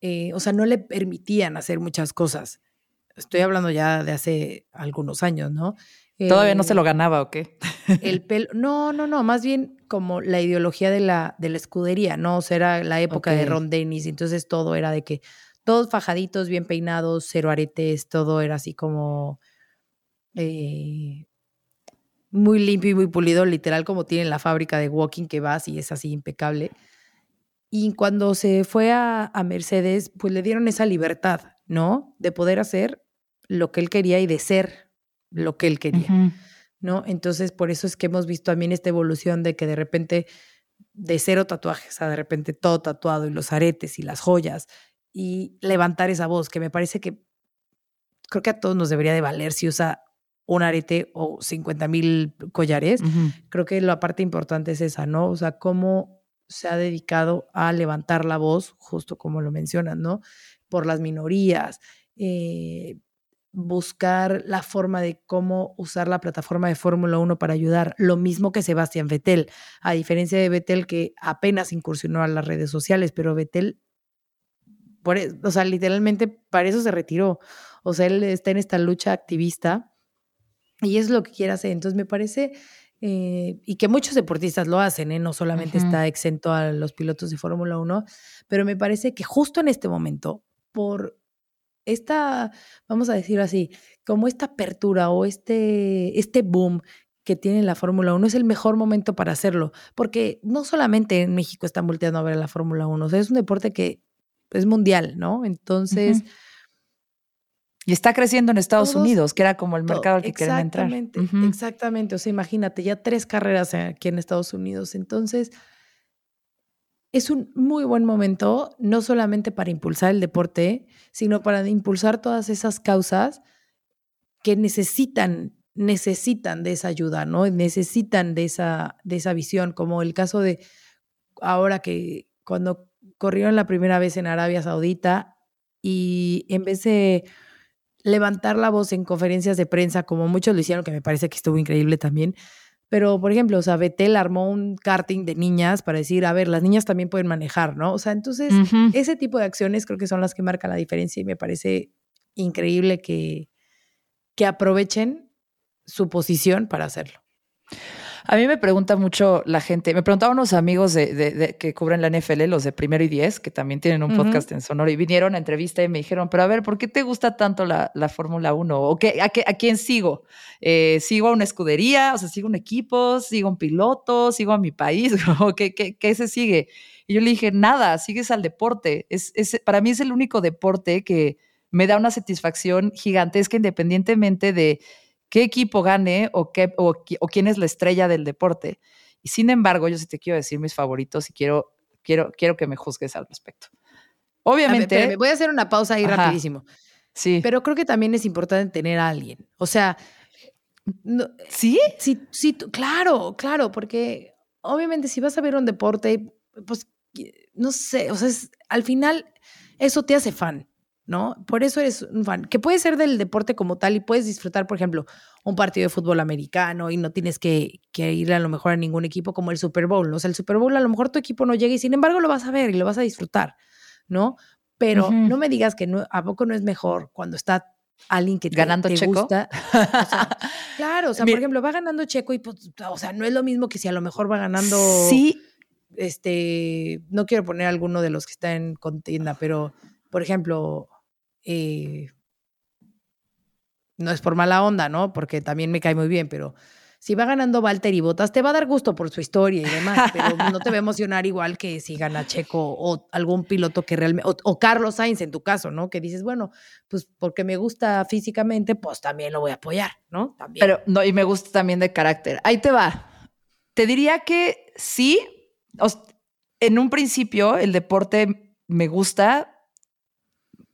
eh, o sea, no le permitían hacer muchas cosas. Estoy hablando ya de hace algunos años, ¿no? ¿Todavía no se lo ganaba o qué? El pelo, no, no, no, más bien como la ideología de la, de la escudería, ¿no? O sea, era la época de Ron Dennis, entonces todo era de que todos fajaditos, bien peinados, cero aretes, todo era así como eh, muy limpio y muy pulido, literal como tiene la fábrica de Walking que vas y es así impecable. Y cuando se fue a, a Mercedes, pues le dieron esa libertad, ¿no? De poder hacer lo que él quería y de ser lo que él quería, ¿no? Entonces, por eso es que hemos visto también esta evolución de que de repente de cero tatuajes a de repente todo tatuado y los aretes y las joyas y levantar esa voz, que me parece que creo que a todos nos debería de valer si usa un arete o 50 mil collares. Creo que la parte importante es esa, ¿no? O sea, cómo se ha dedicado a levantar la voz, justo como lo mencionan, ¿no? Por las minorías, eh, buscar la forma de cómo usar la plataforma de Fórmula 1 para ayudar, lo mismo que Sebastián Vettel, a diferencia de Vettel que apenas incursionó a las redes sociales, pero Vettel, por, e, o sea, literalmente para eso se retiró, o sea, él está en esta lucha activista y es lo que quiere hacer, entonces me parece... Eh, y que muchos deportistas lo hacen, ¿eh? no solamente está exento a los pilotos de Fórmula 1, pero me parece que justo en este momento, por esta, vamos a decir así, como esta apertura o este, este boom que tiene la Fórmula 1 es el mejor momento para hacerlo, porque no solamente en México están volteando a ver la Fórmula 1, o sea, es un deporte que es mundial, ¿no? Entonces... Y está creciendo en Estados Unidos, que era como el mercado al que quieren entrar. Exactamente, exactamente. O sea, imagínate, ya tres carreras aquí en Estados Unidos. Entonces, es un muy buen momento, no solamente para impulsar el deporte, sino para impulsar todas esas causas que necesitan, necesitan de esa ayuda, ¿no? Necesitan de esa, de esa visión, como el caso de ahora que cuando corrieron la primera vez en Arabia Saudita y en vez de levantar la voz en conferencias de prensa, como muchos lo hicieron, que me parece que estuvo increíble también, pero, por ejemplo, o sea, Betel armó un karting de niñas para decir, a ver, las niñas también pueden manejar, ¿no? O sea, entonces, ese tipo de acciones creo que son las que marcan la diferencia y me parece increíble que, que aprovechen su posición para hacerlo. A mí me pregunta mucho la gente, me preguntaban unos amigos de, que cubren la NFL, los de Primero y Diez, que también tienen un podcast en Sonoro, y vinieron a entrevista y me dijeron, pero a ver, ¿por qué te gusta tanto la, Fórmula 1? ¿O qué, a, qué, a, quién sigo? Eh, ¿Sigo a una escudería? O sea, ¿sigo un equipo? ¿Sigo un piloto? ¿Sigo a mi país? ¿O qué, qué, qué se sigue? Y yo le dije, nada, sigues al deporte. Es, es, para mí es el único deporte que me da una satisfacción gigantesca independientemente de qué equipo gane o, qué, o, quién es la estrella del deporte. Y sin embargo, yo sí te quiero decir mis favoritos y quiero, quiero, quiero que me juzgues al respecto. Obviamente. me voy a hacer una pausa ahí rapidísimo. Sí. Pero creo que también es importante tener a alguien. O sea. ¿Sí? Sí, sí, claro, claro, porque obviamente si vas a ver un deporte, pues no sé, o sea, al final eso te hace fan. ¿No? Por eso eres un fan, que puede ser del deporte como tal y puedes disfrutar, por ejemplo, un partido de fútbol americano y no tienes que, que, ir a lo mejor a ningún equipo como el Super Bowl, ¿no? O sea, el Super Bowl a lo mejor tu equipo no llega y sin embargo lo vas a ver y lo vas a disfrutar, ¿no? Pero no me digas que no, a poco no es mejor cuando está alguien que te, ganando te Checo. gusta. O sea, claro, o sea, por ejemplo, va ganando Checo y pues, o sea, no es lo mismo que si a lo mejor va ganando Sí, este, no quiero poner alguno de los que está en contienda, pero por ejemplo, eh, no es por mala onda, ¿no? Porque también me cae muy bien, pero si va ganando Walter y Botas, te va a dar gusto por su historia y demás, pero no te va a emocionar igual que si gana Checo o algún piloto que realmente, o, o Carlos Sainz en tu caso, ¿no? Que dices, bueno, pues porque me gusta físicamente, pues también lo voy a apoyar, ¿no? También. pero no, y me gusta también de carácter. Ahí te va. Te diría que sí, en un principio el deporte me gusta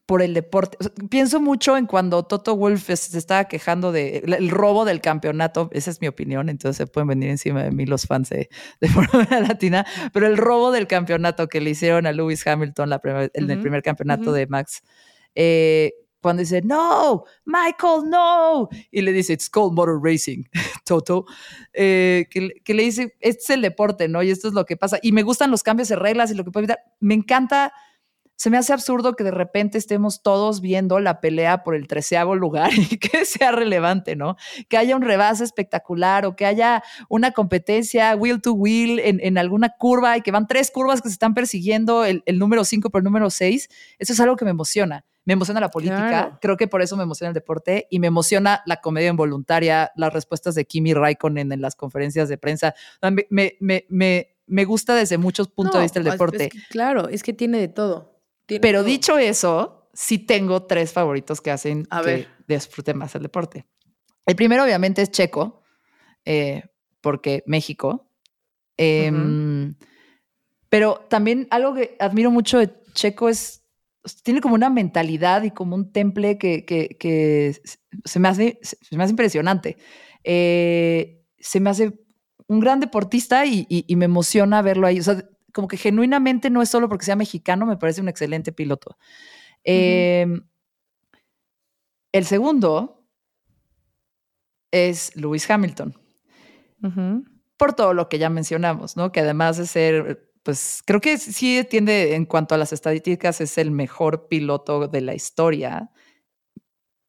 por el deporte. O sea, pienso mucho en cuando Toto Wolf se estaba quejando del de el robo del campeonato. Esa es mi opinión, entonces se pueden venir encima de mí los fans de, de Fórmula Latina. Pero el robo del campeonato que le hicieron a Lewis Hamilton la primer- en el primer campeonato de Max. eh, cuando dice, no, Michael, no. Y le dice, it's called motor racing, Toto. Eh, que, que le dice, este es el deporte, ¿no? Y esto es lo que pasa. Y me gustan los cambios de reglas y lo que puede evitar. Me encanta, se me hace absurdo que de repente estemos todos viendo la pelea por el treceavo lugar y que sea relevante, ¿no? Que haya un rebase espectacular o que haya una competencia wheel to wheel en, en alguna curva y que van tres curvas que se están persiguiendo, el, el número cinco por el número seis. Eso es algo que me emociona. Me emociona la política, Claro. creo que por eso me emociona el deporte y me emociona la comedia involuntaria, las respuestas de Kimi Raikkonen en las conferencias de prensa. Me, me, me, me, gusta desde muchos puntos de vista el deporte. es que, claro, es que tiene de todo. Pero todo. dicho eso, sí tengo tres favoritos que hacen A que ver. disfrute más el deporte. El primero, obviamente, es Checo, eh, porque México. Em, Pero también algo que admiro mucho de Checo es, tiene como una mentalidad y como un temple que, que- que se, me hace, se me hace impresionante. Eh, se me hace un gran deportista y, y- y me emociona verlo ahí. O sea, como que genuinamente no es solo porque sea mexicano, me parece un excelente piloto. Eh, el segundo es Lewis Hamilton por todo lo que ya mencionamos, ¿no? Que además de ser, pues creo que sí tiende en cuanto a las estadísticas, es el mejor piloto de la historia.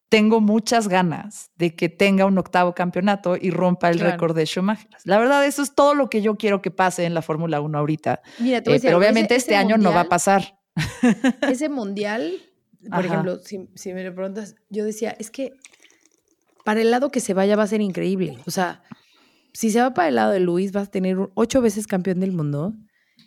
Tengo muchas ganas de que tenga un octavo campeonato y rompa el Claro. récord de Schumacher. La verdad, eso es todo lo que yo quiero que pase en la Fórmula 1 ahorita. Mira, te voy a Eh, decir pero ese- obviamente ese este año no va a pasar. Ese mundial, por Ajá. ejemplo, si, si me lo preguntas, yo decía, es que para el lado que se vaya va a ser increíble. O sea, si se va para el lado de Luis, vas a tener ocho veces campeón del mundo.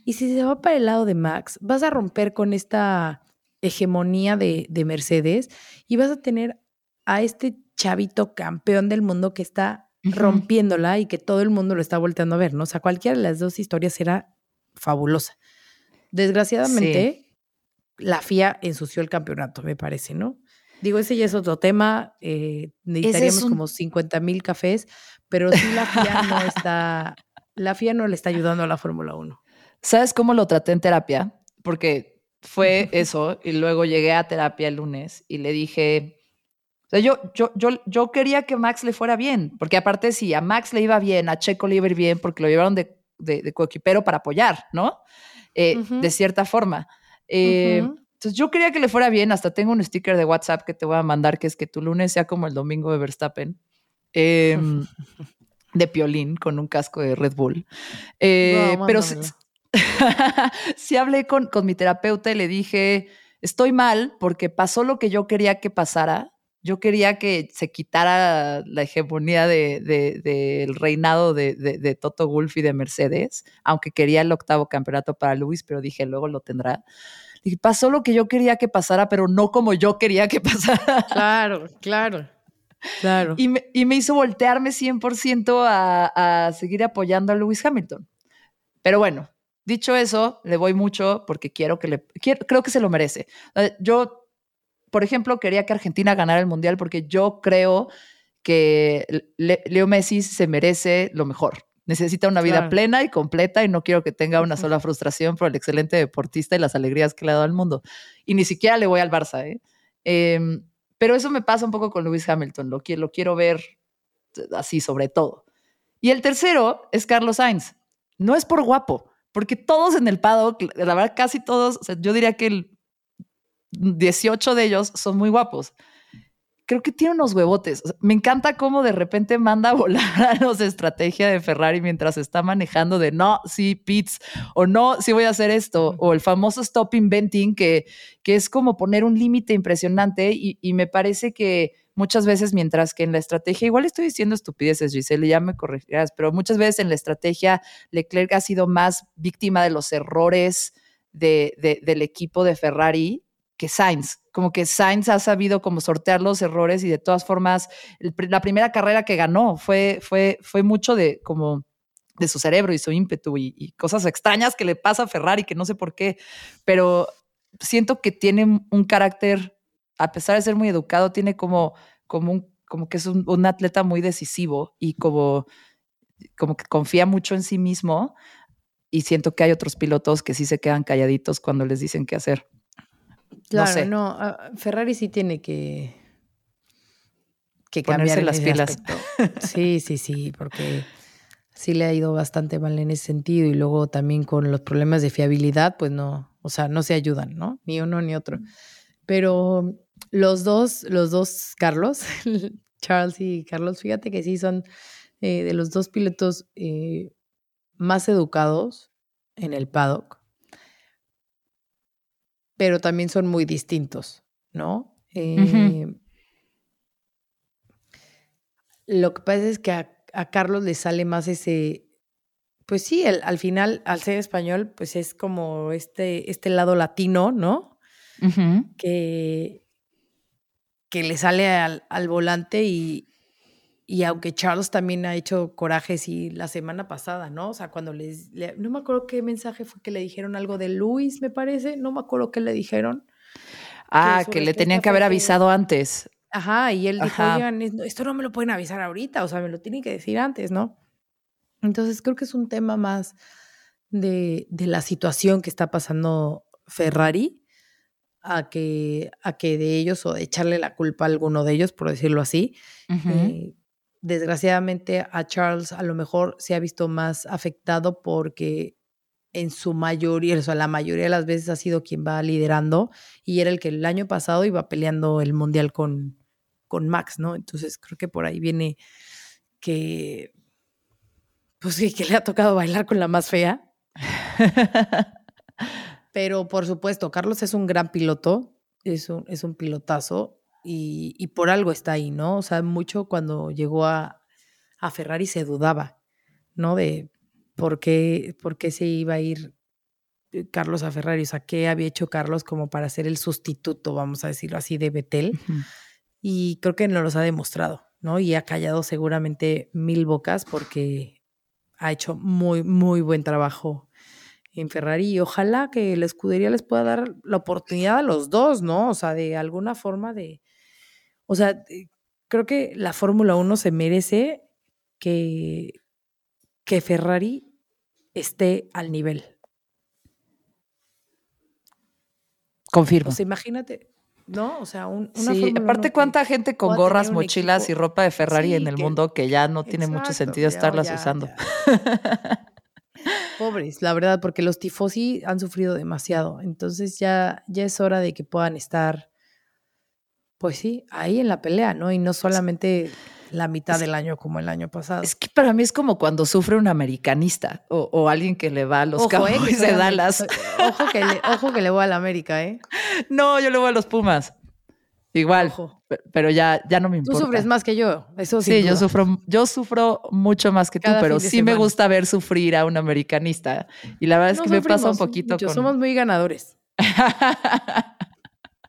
Y si se va para el lado de Max, vas a romper con esta hegemonía de, de Mercedes y vas a tener a este chavito campeón del mundo que está rompiéndola y que todo el mundo lo está volteando a ver, ¿no? O sea, cualquiera de las dos historias era fabulosa. Desgraciadamente, la FIA ensució el campeonato, me parece, ¿no? Digo, ese ya es otro tema. eh, necesitaríamos un- como 50 mil cafés, pero sí la FIA no está, la FIA no le está ayudando a la Fórmula 1. ¿Sabes cómo lo traté en terapia? Porque fue eso y luego llegué a terapia el lunes y le dije, sea, yo, yo, yo, yo quería que Max le fuera bien, porque aparte si a Max le iba bien, a Checo le iba a ir bien, porque lo llevaron de, de, de coequipero para apoyar, ¿no? Eh. De cierta forma. Eh. Entonces yo quería que le fuera bien, hasta tengo un sticker de WhatsApp que te voy a mandar, que es que tu lunes sea como el domingo de Verstappen. Em, de piolín con un casco de Red Bull. Eh, No, pero sí hablé con, con mi terapeuta y le dije, estoy mal porque pasó lo que yo quería que pasara. Yo quería que se quitara la hegemonía del de, del reinado de, Toto Wolff y de Mercedes, aunque quería el octavo campeonato para Luis, pero dije, luego lo tendrá. Dije, pasó lo que yo quería que pasara, pero no como yo quería que pasara. Claro, claro. Claro. Y me, y me hizo voltearme 100% a, a seguir apoyando a Lewis Hamilton. Pero bueno, dicho eso, le voy mucho porque quiero que le. quiero- creo que se lo merece. Eh, Yo, por ejemplo, quería que Argentina ganara el mundial porque yo creo que Le- Leo Messi se merece lo mejor. Necesita una vida Claro. plena y completa y no quiero que tenga una sola frustración por el excelente deportista y las alegrías que le ha dado al mundo. Y ni siquiera le voy al Barça, ¿eh? Em, pero eso me pasa un poco con Lewis Hamilton, lo, lo quiero ver así sobre todo. Y el tercero es Carlos Sainz. No es por guapo, porque todos en el paddock, la verdad casi todos, yo diría que el 18 de ellos son muy guapos creo que tiene unos huevotes. me encanta cómo de repente manda a volar a los estrategia de Ferrari mientras está manejando de no, sí, pits, o no, sí voy a hacer esto, o el famoso stop inventing, que, que es como poner un límite impresionante y, me parece que muchas veces, mientras que en la estrategia, igual estoy diciendo estupideces, Giselle, ya me corregirás, pero muchas veces en la estrategia Leclerc ha sido más víctima de los errores de, del equipo de Ferrari que Sainz. Como que Sainz ha sabido como sortear los errores y de todas formas, la primera carrera que ganó fue, fue, fue mucho de como de su cerebro y su ímpetu y, cosas extrañas que le pasa a Ferrari, que no sé por qué, pero siento que tiene un carácter, a pesar de ser muy educado, tiene como, como, un, como que es un, un atleta muy decisivo y como, como que confía mucho en sí mismo y siento que hay otros pilotos que sí se quedan calladitos cuando les dicen qué hacer. Claro, no, ah, Ferrari sí tiene que, que cambiar las pilas. Sí, sí, sí, porque sí le ha ido bastante mal en ese sentido y luego también con los problemas de fiabilidad, pues no, o sea, no se ayudan, ¿no? Ni uno ni otro. Pero los dos, los dos Carlos, Charles y Carlos, fíjate que sí son eh, de los dos pilotos eh, más educados en el paddock pero también son muy distintos, ¿no? Eh, lo que pasa es que a, Carlos le sale más ese, pues sí, al final, al ser español, pues es como este, este lado latino, ¿no? que, que le sale al, al volante y, y aunque Charles también ha hecho corajes y la semana pasada, ¿no? O sea, cuando les, no me acuerdo qué mensaje fue que le dijeron algo de Luis, me parece, no me acuerdo qué le dijeron. Ah, que, le tenían que haber avisado antes. Ajá, y él dijo, oigan, esto no me lo pueden avisar ahorita, o sea, me lo tienen que decir antes, ¿no? Entonces creo que es un tema más de, de la situación que está pasando Ferrari a que, a que de ellos o de echarle la culpa a alguno de ellos, por decirlo así, desgraciadamente a Charles a lo mejor se ha visto más afectado porque en su mayoría, o sea, la mayoría de las veces ha sido quien va liderando y era el que el año pasado iba peleando el mundial con, con Max, ¿no? Entonces creo que por ahí viene que, pues sí, que le ha tocado bailar con la más fea. Pero por supuesto, Carlos es un gran piloto, es un, es un pilotazo y, por algo está ahí, ¿no? O sea, mucho cuando llegó a, a Ferrari se dudaba, ¿no? De por qué, por qué se iba a ir eh, Carlos a Ferrari, o sea, qué había hecho Carlos como para ser el sustituto, vamos a decirlo así, de Betel. Y creo que nos los ha demostrado, ¿no? Y ha callado seguramente mil bocas porque ha hecho muy, muy buen trabajo en Ferrari y ojalá que la escudería les pueda dar la oportunidad a los dos, ¿no? O sea, de alguna forma de, o sea, eh, creo que la Fórmula 1 se merece que, que Ferrari esté al nivel. Confirmo. O sea, imagínate, ¿no? O sea, un, una Sí, aparte cuánta gente con gorras, mochilas y ropa de Ferrari en el mundo que ya no tiene mucho sentido estarlas usando. Pobres, la verdad, porque los tifosi han sufrido demasiado. Entonces ya, ya es hora de que puedan estar pues sí, ahí en la pelea, ¿no? Y no solamente la mitad del año como el año pasado. Es que para mí es como cuando sufre un americanista o, alguien que le va a los ojo, eh, de Dallas. Ojo que, le, ojo que le voy a la América, ¿eh? No, yo le voy a los Pumas. Igual, pero ya, ya no me importa. Tú sufres más que yo, eso sí. Sí, yo sufro, yo sufro mucho más que tú, pero sí me gusta ver sufrir a un americanista. Y la verdad es que me pasa un poquito con... Somos muy ganadores.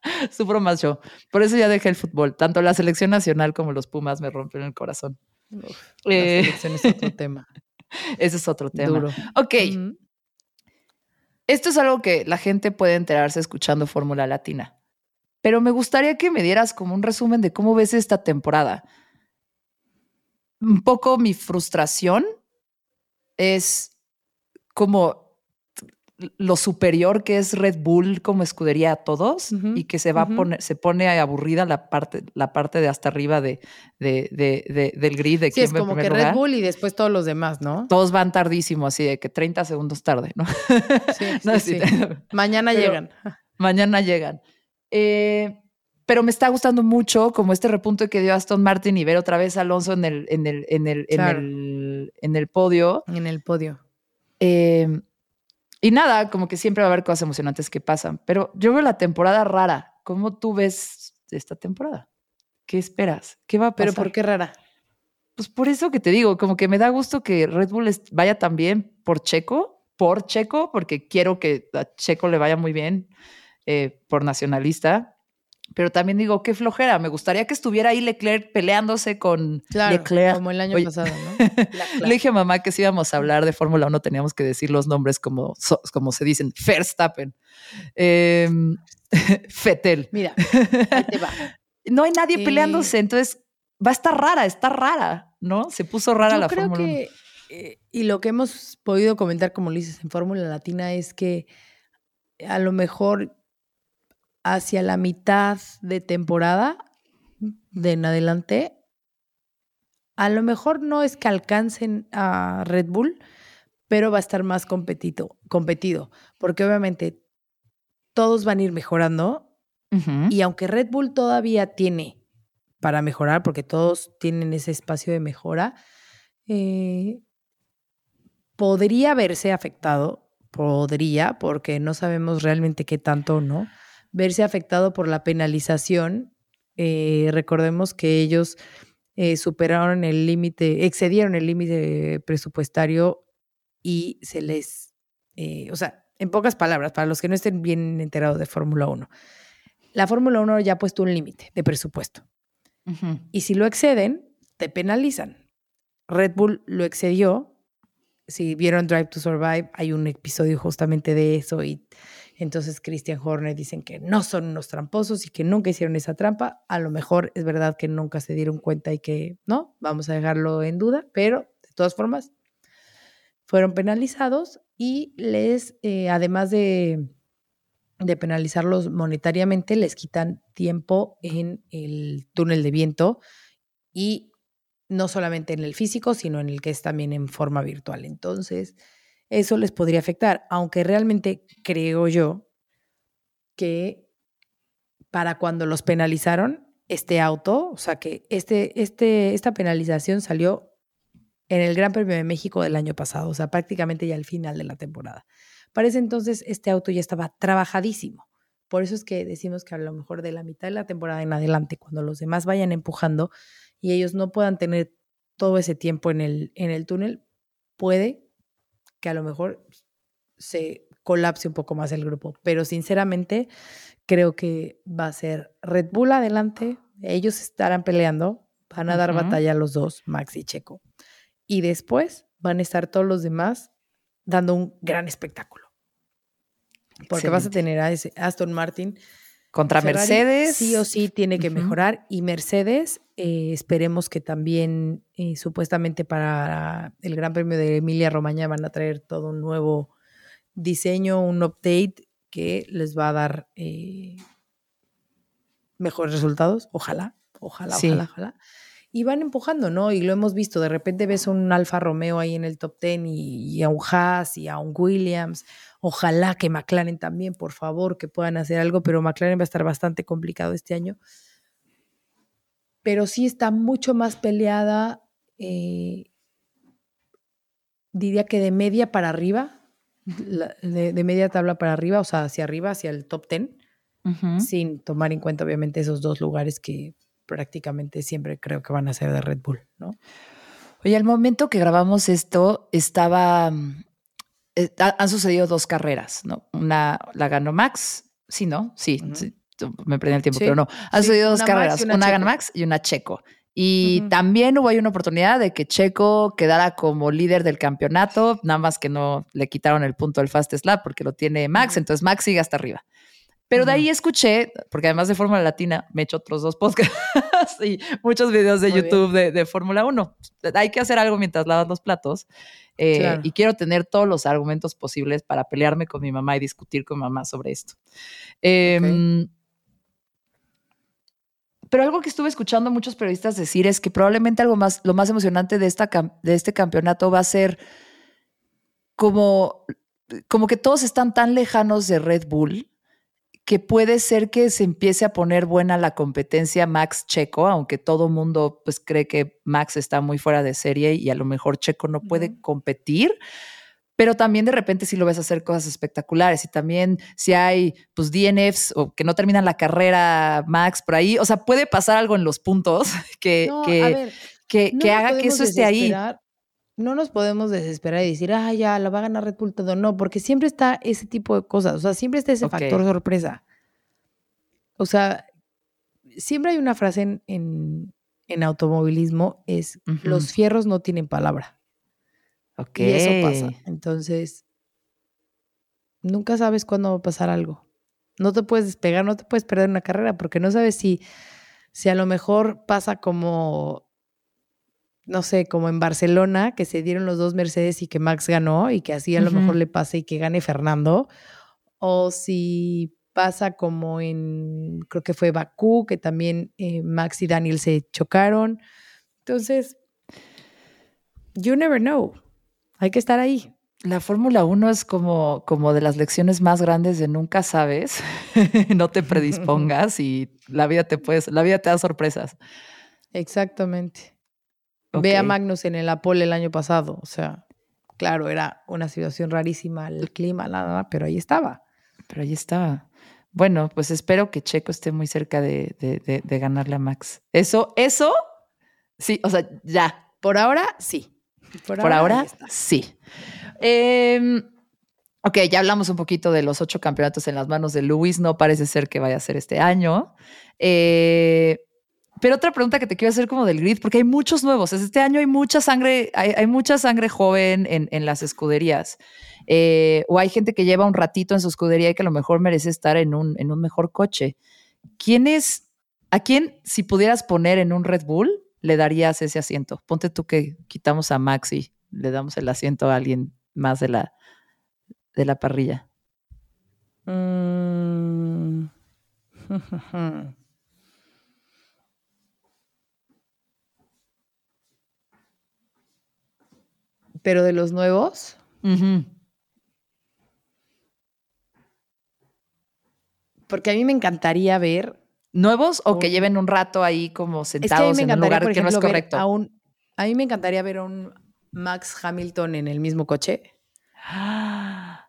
Sufro más yo. Por eso ya dejé el fútbol. Tanto la selección nacional como los Pumas me rompen el corazón. la eh, selección es otro tema. Ese es otro tema. Ok. Esto es algo que la gente puede enterarse escuchando Fórmula Latina. Pero me gustaría que me dieras como un resumen de cómo ves esta temporada. Un poco mi frustración es como lo superior que es Red Bull como escudería a todos y que se va a poner, se pone aburrida la parte, la parte de hasta arriba de, de- de- de- del grid de Sí, quién es como que Red. Bull y después todos los demás, ¿no? Todos van tardísimo, así de que 30 segundos tarde, ¿no? Sí, No, sí. Mañana Pero- llegan. Mañana llegan. Eh, pero me está gustando mucho como este repunte que dio Aston Martin y ver otra vez a Alonso en el, en el, en el, en el, en el podio. En el podio. Eh, y nada, como que siempre va a haber cosas emocionantes que pasan. Pero yo veo la temporada rara. ¿Cómo tú ves esta temporada? ¿Qué esperas? ¿Qué va a pasar? Pero ¿por qué rara? Pues por eso que te digo, como que me da gusto que Red Bull vaya tan bien por Checo, por Checo, porque quiero que a Checo le vaya muy bien eh, por nacionalista. Pero también digo, qué flojera. Me gustaría que estuviera ahí Leclerc peleándose con Claro, Leclerc. como el año Oye, pasado, ¿no? Le dije a mamá que si íbamos a hablar de Fórmula 1 teníamos que decir los nombres como, como se dicen. Verstappen. Eh, Fettel. Mira, ahí te va. No hay nadie Eh, peleándose, entonces va a estar rara, está rara, ¿no? Se puso rara Yo la creo Fórmula 1. que, eh, y lo que hemos podido comentar, como lo dices, en Fórmula Latina, es que a lo mejor hacia la mitad de temporada de en adelante, a lo mejor no es que alcancen a Red Bull, pero va a estar más competido, competido porque obviamente todos van a ir mejorando y aunque Red Bull todavía tiene para mejorar, porque todos tienen ese espacio de mejora, eh, podría verse afectado, podría, porque no sabemos realmente qué tanto no, verse afectado por la penalización. Eh, recordemos que ellos eh, superaron el límite, excedieron el límite presupuestario y se les, eh, o sea, en pocas palabras, para los que no estén bien enterados de Fórmula 1, la Fórmula 1 ya ha puesto un límite de presupuesto. Y si lo exceden, te penalizan. Red Bull lo excedió. Si vieron Drive to Survive, hay un episodio justamente de eso. Y entonces Christian Horner dicen que no son unos tramposos y que nunca hicieron esa trampa. A lo mejor es verdad que nunca se dieron cuenta y que no, vamos a dejarlo en duda, pero de todas formas, fueron penalizados y les, eh, además de, de penalizarlos monetariamente, les quitan tiempo en el túnel de viento y no solamente en el físico, sino en el que es también en forma virtual. Entonces, eso les podría afectar, aunque realmente creo yo que para cuando los penalizaron, este auto, o sea que este, este, esta penalización salió en el Gran Premio de México del año pasado, o sea, prácticamente ya al final de la temporada. Para ese entonces, este auto ya estaba trabajadísimo. Por eso es que decimos que a lo mejor de la mitad de la temporada en adelante, cuando los demás vayan empujando y ellos no puedan tener todo ese tiempo en el, en el túnel, puede que a lo mejor se colapse un poco más el grupo. Pero sinceramente, creo que va a ser Red Bull adelante, ellos estarán peleando, van a dar batalla los dos, Max y Checo. Y después van a estar todos los demás dando un gran espectáculo. Porque vas a tener a ese Aston Martin. Contra Ferrari Mercedes. Sí o sí tiene que mejorar. Y Mercedes, eh, esperemos que también, eh, supuestamente para el Gran Premio de Emilia Romagna, van a traer todo un nuevo diseño, un update que les va a dar eh, mejores resultados. Ojalá, ojalá, Sí. ojalá, ojalá. Y van empujando, ¿no? Y lo hemos visto. De repente ves un Alfa Romeo ahí en el top 10 y, y a un Haas y a un Williams. Ojalá que McLaren también, por favor, que puedan hacer algo, pero McLaren va a estar bastante complicado este año. Pero sí está mucho más peleada, eh, diría que de media para arriba, la- de, de media tabla para arriba, o sea, hacia arriba, hacia el top 10, Ujú. sin tomar en cuenta obviamente esos dos lugares que prácticamente siempre creo que van a ser de Red Bull, ¿no? Oye, al momento que grabamos esto, estaba. mm, eh, ha- han sucedido dos carreras, ¿no? Una la ganó Max. Sí, ¿no? Sí, sí, me prendí el tiempo, Sí, pero no. Han sí, sucedido dos carreras. una Una, ganó. Max y una Checo. Y también hubo ahí una oportunidad de que Checo quedara como líder del campeonato, nada más que no le quitaron el punto del Fast Slap porque lo tiene Max, entonces Max sigue hasta arriba. Pero de ahí escuché, porque además de Fórmula Latina, me he hecho otros dos podcasts y muchos videos de YouTube de, Fórmula 1. Hay que hacer algo mientras lavas los platos. Eh, y quiero tener todos los argumentos posibles para pelearme con mi mamá y discutir con mi mamá sobre esto. Em, pero algo que estuve escuchando a muchos periodistas decir es que probablemente algo más, lo más emocionante de, esta, de este campeonato va a ser como, como que todos están tan lejanos de Red Bull que puede ser que se empiece a poner buena la competencia Max Checo, aunque todo mundo pues cree que Max está muy fuera de serie y a lo mejor Checo no puede competir, pero también de repente si lo ves hacer cosas espectaculares y también si hay pues DNFs o que no terminan la carrera Max por ahí, o sea, puede pasar algo en los puntos que, que, haga que eso esté ahí no nos podemos desesperar y decir, ah, ya, la va a ganar Red Bull todo. No, porque siempre está ese tipo de cosas. O sea, siempre está ese factor sorpresa. O sea, siempre hay una frase en, en, automovilismo, es los fierros no tienen palabra. Ok. Y eso pasa. Entonces, nunca sabes cuándo va a pasar algo. No te puedes despegar, no te puedes perder una carrera, porque no sabes si, si a lo mejor pasa como no sé, como en Barcelona, que se dieron los dos Mercedes y que Max ganó y que así a lo mejor le pase y que gane Fernando, o si pasa como en, creo que fue Bakú, que también eh, Max y Daniel se chocaron. Entonces, you never know. Hay que estar ahí. La Fórmula 1 es como, como de las lecciones más grandes de nunca sabes, no te predispongas y la vida te puedes, la vida te da sorpresas. Exactamente. Ve a Magnus en el Apolo el año pasado. O sea, claro, era una situación rarísima, el clima, nada, pero ahí estaba. Pero ahí estaba. Bueno, pues espero que Checo esté muy cerca de, de, ganarle a Max. Eso, eso, sí, o sea, ya. Por ahora, sí. Por, ahora, sí. Em, ok, ya hablamos un poquito de los ocho campeonatos en las manos de Luis. No parece ser que vaya a ser este año. Eh, pero otra pregunta que te quiero hacer como del grid, porque hay muchos nuevos. Este año hay mucha sangre, hay, mucha sangre joven en, las escuderías. Eh, o hay gente que lleva un ratito en su escudería y que a lo mejor merece estar en un, mejor coche. ¿Quién es, a quién, si pudieras poner en un Red Bull, le darías ese asiento? Ponte tú que quitamos a Maxi, le damos el asiento a alguien más de la, de la parrilla. Mm. pero de los nuevos. Porque a mí me encantaría ver. ¿Nuevos o que lleven un rato ahí como sentados en un lugar que no es correcto? A, a, mí me encantaría ver a un Max Hamilton en el mismo coche.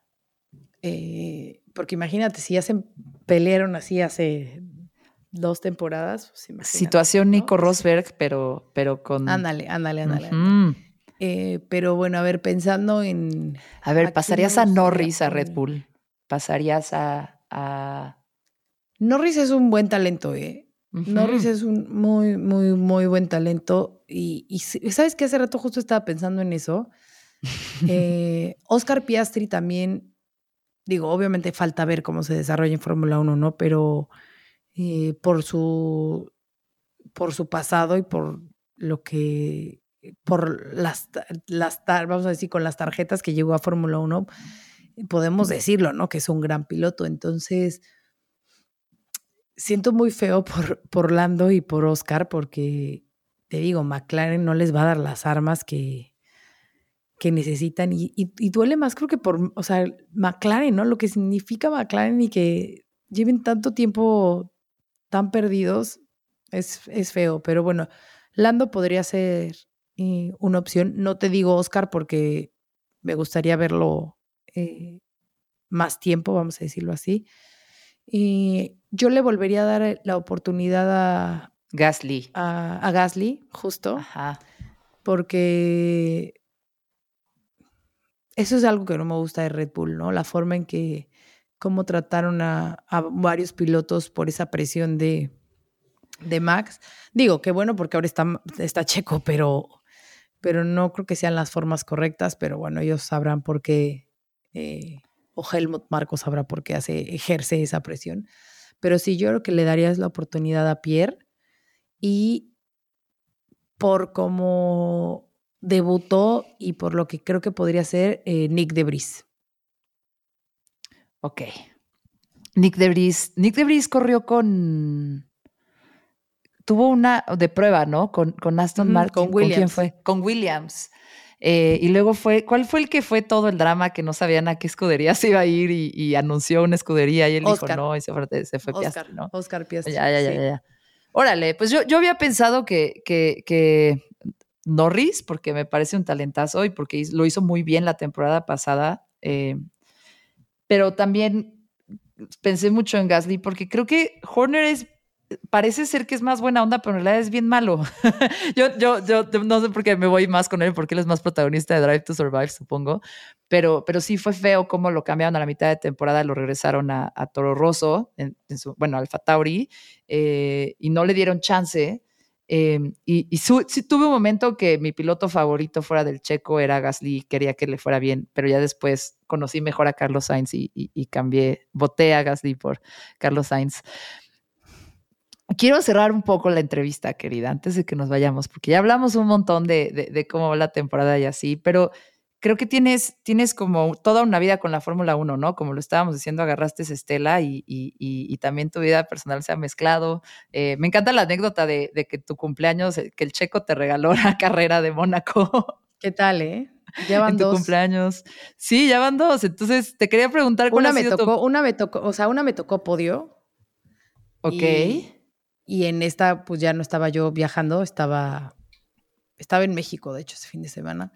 Eh, porque imagínate, si ya se pelearon así hace dos temporadas. Pues Situación Nico Rosberg, pero, pero con. Ándale, ándale, ándale. Eh, pero bueno, a ver, pensando en... A ver, ¿pasarías a Norris a Red Bull? ¿Pasarías a, Norris es un buen talento, ¿eh? Norris es un muy, muy, muy buen talento. Y, y sabes que hace rato justo estaba pensando en eso. eh, Oscar Piastri también, digo, obviamente falta ver cómo se desarrolla en Fórmula 1, ¿no? Pero eh, por su por su pasado y por lo que por las, las, vamos a decir, con las tarjetas que llegó a Fórmula 1, podemos decirlo, ¿no? Que es un gran piloto. Entonces, siento muy feo por, por Lando y por Oscar porque, te digo, McLaren no les va a dar las armas que, que necesitan y, y, duele más creo que por, o sea, McLaren, ¿no? Lo que significa McLaren y que lleven tanto tiempo tan perdidos es, es feo, pero bueno, Lando podría ser eh, una opción. No te digo Oscar porque me gustaría verlo eh, más tiempo, vamos a decirlo así. Y yo le volvería a dar la oportunidad a Gasly. A, Gasly, justo. Porque eso es algo que no me gusta de Red Bull, ¿no? La forma en que, cómo trataron a, a varios pilotos por esa presión de, de Max. Digo, qué bueno porque ahora está, está checo, pero pero no creo que sean las formas correctas, pero bueno, ellos sabrán por qué, eh, o Helmut Marcos sabrá por qué hace, ejerce esa presión. Pero sí, yo creo que le darías la oportunidad a Pierre y por cómo debutó y por lo que creo que podría ser eh, Nick Debris. Ok. Nick Debris. Nick Debris corrió con. Tuvo una de prueba, ¿no? Con, con Aston Martin. Con Williams. quién fue? Con Williams. Eh, y luego fue, ¿cuál fue el que fue todo el drama que no sabían a qué escudería se iba a ir y, anunció una escudería y él dijo no y se fue, se fue Oscar, ¿no? Oscar Piastri. Ya, ya, ya, ya. Órale, pues yo, yo había pensado que, que, que Norris, porque me parece un talentazo y porque lo hizo muy bien la temporada pasada, eh, pero también pensé mucho en Gasly porque creo que Horner es parece ser que es más buena onda, pero en realidad es bien malo. yo, yo, yo no sé por qué me voy más con él, porque él es más protagonista de Drive to Survive, supongo. Pero, pero sí fue feo cómo lo cambiaron a la mitad de temporada, lo regresaron a, Toro Rosso, en, su, bueno, Alfa Tauri, eh, y no le dieron chance. Em, y, y sí tuve un momento que mi piloto favorito fuera del checo era Gasly, quería que le fuera bien, pero ya después conocí mejor a Carlos Sainz y, y cambié, voté a Gasly por Carlos Sainz. Quiero cerrar un poco la entrevista, querida, antes de que nos vayamos, porque ya hablamos un montón de, de, cómo va la temporada y así, pero creo que tienes, tienes como toda una vida con la Fórmula 1, ¿no? Como lo estábamos diciendo, agarraste esa estela y, y, y, también tu vida personal se ha mezclado. Eh, me encanta la anécdota de, de, que tu cumpleaños, eh, que el checo te regaló la carrera de Mónaco. ¿Qué tal, eh? Ya van en tu cumpleaños. Sí, ya van dos. Entonces, te quería preguntar cuál una me tocó, Una me tocó, o sea, una me tocó podio. Ok. Y en esta, pues ya no estaba yo viajando, estaba, estaba en México, de hecho, ese fin de semana.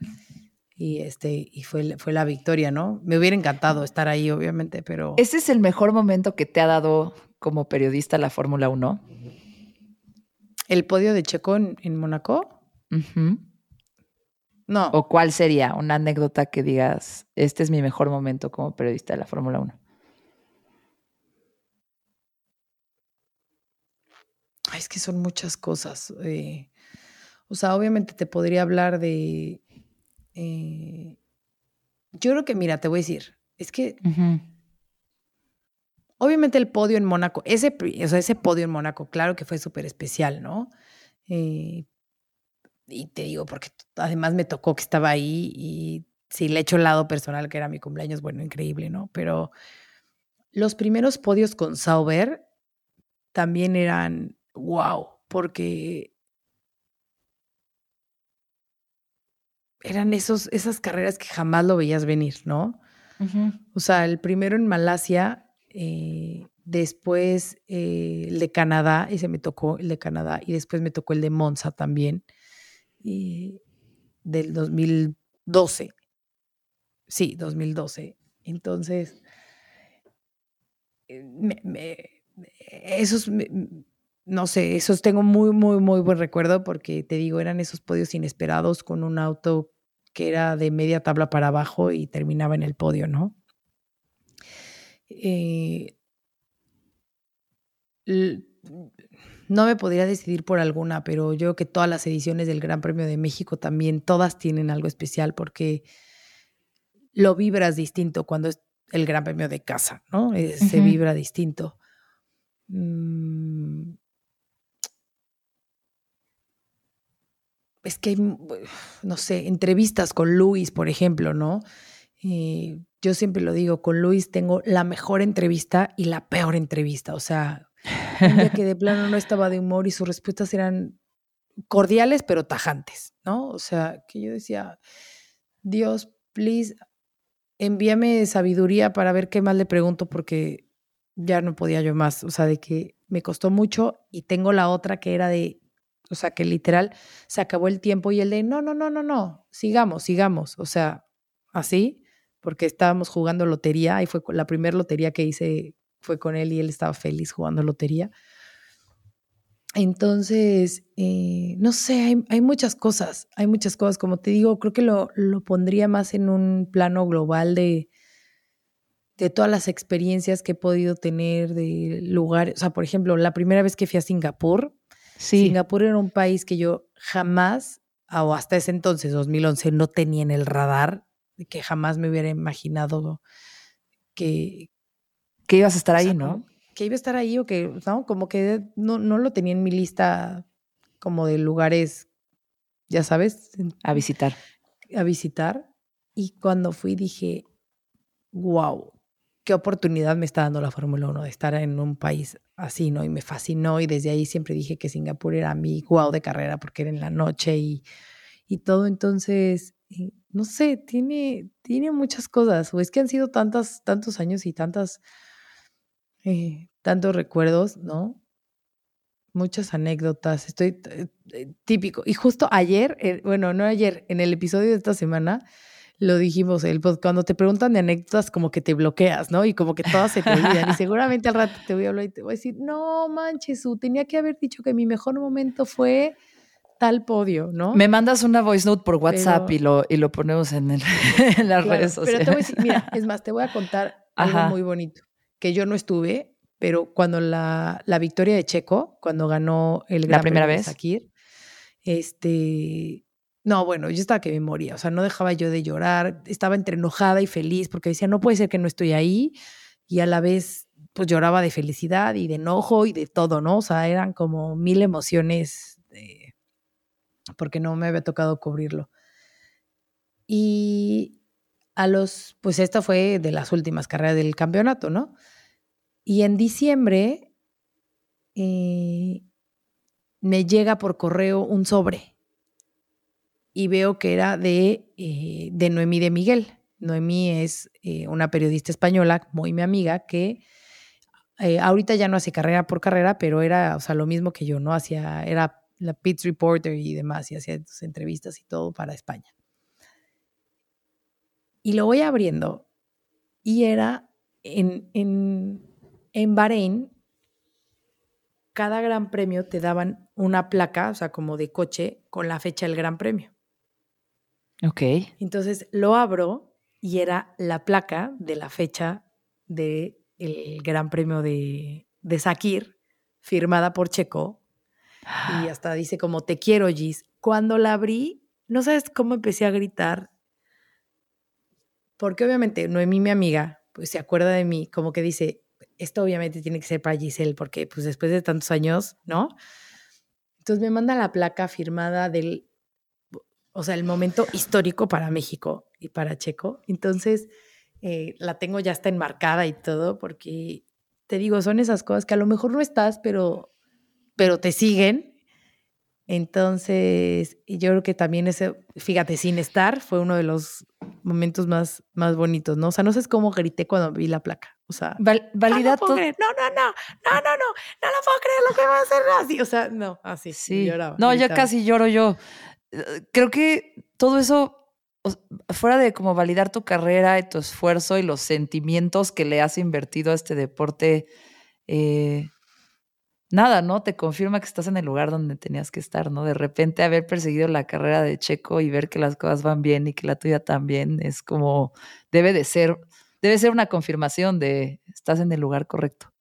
Y, este, y fue, fue la victoria, ¿no? Me hubiera encantado estar ahí, obviamente, pero... ¿Ese es el mejor momento que te ha dado como periodista la Fórmula 1? ¿El podio de Checo en, Mónaco? No. ¿O cuál sería una anécdota que digas, este es mi mejor momento como periodista de la Fórmula 1? Es que son muchas cosas. Eh, o sea, obviamente te podría hablar de... Eh, yo creo que, mira, te voy a decir, es que... Obviamente el podio en Mónaco, ese, o sea, ese podio en Mónaco, claro que fue súper especial, ¿no? Eh, y te digo, porque además me tocó que estaba ahí y si le echo el lado personal, que era mi cumpleaños, bueno, increíble, ¿no? Pero los primeros podios con Sauber también eran wow, porque eran esos, esas carreras que jamás lo veías venir, ¿no? O sea, el primero en Malasia, eh, después eh, el de Canadá, ese me tocó el de Canadá, y después me tocó el de Monza también, y del 2012. Sí, 2012. Entonces, eh, esos no sé, esos tengo muy, muy, muy buen recuerdo porque te digo, eran esos podios inesperados con un auto que era de media tabla para abajo y terminaba en el podio, ¿no? Eh, no me podría decidir por alguna, pero yo creo que todas las ediciones del Gran Premio de México también, todas tienen algo especial porque lo vibras distinto cuando es el Gran Premio de casa, ¿no? Eh, se vibra distinto. Mm, es que hay, no sé, entrevistas con Luis, por ejemplo, ¿no? Eh, yo siempre lo digo, con Luis tengo la mejor entrevista y la peor entrevista. O sea, un día que de plano no estaba de humor y sus respuestas eran cordiales pero tajantes, ¿no? O sea, que yo decía, Dios, please, envíame sabiduría para ver qué más le pregunto porque ya no podía yo más. O sea, de que me costó mucho y tengo la otra que era de o sea, que literal se acabó el tiempo y el de, no, no, no, no, no, sigamos, sigamos. O sea, así, porque estábamos jugando lotería y fue la primera lotería que hice fue con él y él estaba feliz jugando lotería. Entonces, eh, no sé, hay, muchas cosas, hay muchas cosas. Como te digo, creo que lo, lo pondría más en un plano global de, de todas las experiencias que he podido tener, de lugares. O sea, por ejemplo, la primera vez que fui a Singapur, Singapur era un país que yo jamás, o hasta ese entonces, 2011, no tenía en el radar, que jamás me hubiera imaginado que... Que ibas a estar o ahí, sea, ¿no? Que iba a estar ahí o que, ¿no? Como que no, no lo tenía en mi lista como de lugares, ya sabes, A visitar. a visitar. Y cuando fui dije, wow, qué oportunidad me está dando la Fórmula 1 de estar en un país así, ¿no? Y me fascinó y desde ahí siempre dije que Singapur era mi wow de carrera porque era en la noche y, y todo. Entonces, eh, no sé, tiene, tiene muchas cosas. O es que han sido tantas, tantos años y tantas, eh, tantos recuerdos, ¿no? Muchas anécdotas. Estoy eh, eh, típico. Y justo ayer, eh, bueno, no ayer, en el episodio de esta semana, lo dijimos, el cuando te preguntan de anécdotas, como que te bloqueas, ¿no? Y como que todas se te olvidan. y seguramente al rato te voy a hablar y te voy a decir, no manches, tenía que haber dicho que mi mejor momento fue tal podio, ¿no? Me mandas una voice note por WhatsApp Pero- y, lo, y lo ponemos en, el- en las Claro, redes Pero sociales. te voy a decir, mira, es más, te voy a contar algo muy bonito, que yo no estuve, pero cuando la, la victoria de Checo, cuando ganó el Gran primera Premio de vez? Sakir, este, no, bueno, yo estaba que me moría, o sea, no dejaba yo de llorar, estaba entre enojada y feliz, porque decía, no puede ser que no estoy ahí, y a la vez, pues lloraba de felicidad y de enojo y de todo, ¿no? O sea, eran como mil emociones, porque no me había tocado cubrirlo. Y a los, pues esta fue de las últimas carreras del campeonato, ¿no? Y en diciembre eh, me llega por correo un sobre y veo que era de, eh, de Noemí de Miguel. Noemí es eh, una periodista española, muy mi amiga, que eh, ahorita ya no hace carrera por carrera, pero era, o sea, lo mismo que yo, ¿no? Hacía, era la Pits Reporter y demás, y hacía sus entrevistas y todo para España. Y lo voy abriendo y era en, en, en Bahrein, cada gran premio te daban una placa, o sea, como de coche, con la fecha del gran premio. Ok. Entonces lo abro y era la placa de la fecha del Gran Premio de, de Sakir, firmada por Checo. Y hasta dice como te quiero, Gis. Cuando la abrí, no sabes cómo empecé a gritar. Porque obviamente Noemí, mi amiga, pues se acuerda de mí, como que dice, esto obviamente tiene que ser para Giselle, porque pues después de tantos años, ¿no? Entonces me manda la placa firmada del, o sea, el momento histórico para México y para Checo. Entonces, eh, la tengo ya está enmarcada y todo, porque te digo, son esas cosas que a lo mejor no estás, pero, pero te siguen. Entonces, yo creo que también ese, fíjate, sin estar, fue uno de los momentos más, más bonitos, ¿no? O sea, no sé cómo grité cuando vi la placa. O sea, Val- "Ah, valida no, puedo todo. creer, no, no, no, no, no, no, no lo puedo creer lo que va a hacer así. O sea, no, así. Sí. lloraba, no, ya gritaba. casi lloro yo. Eh, Creo que todo eso, fuera de como validar tu carrera y tu esfuerzo y los sentimientos que le has invertido a este deporte, eh, nada, ¿no? Te confirma que estás en el lugar donde tenías que estar, ¿no? De repente haber perseguido la carrera de Checo y ver que las cosas van bien y que la tuya también es como, debe de ser, debe ser una confirmación de estás en el lugar correcto,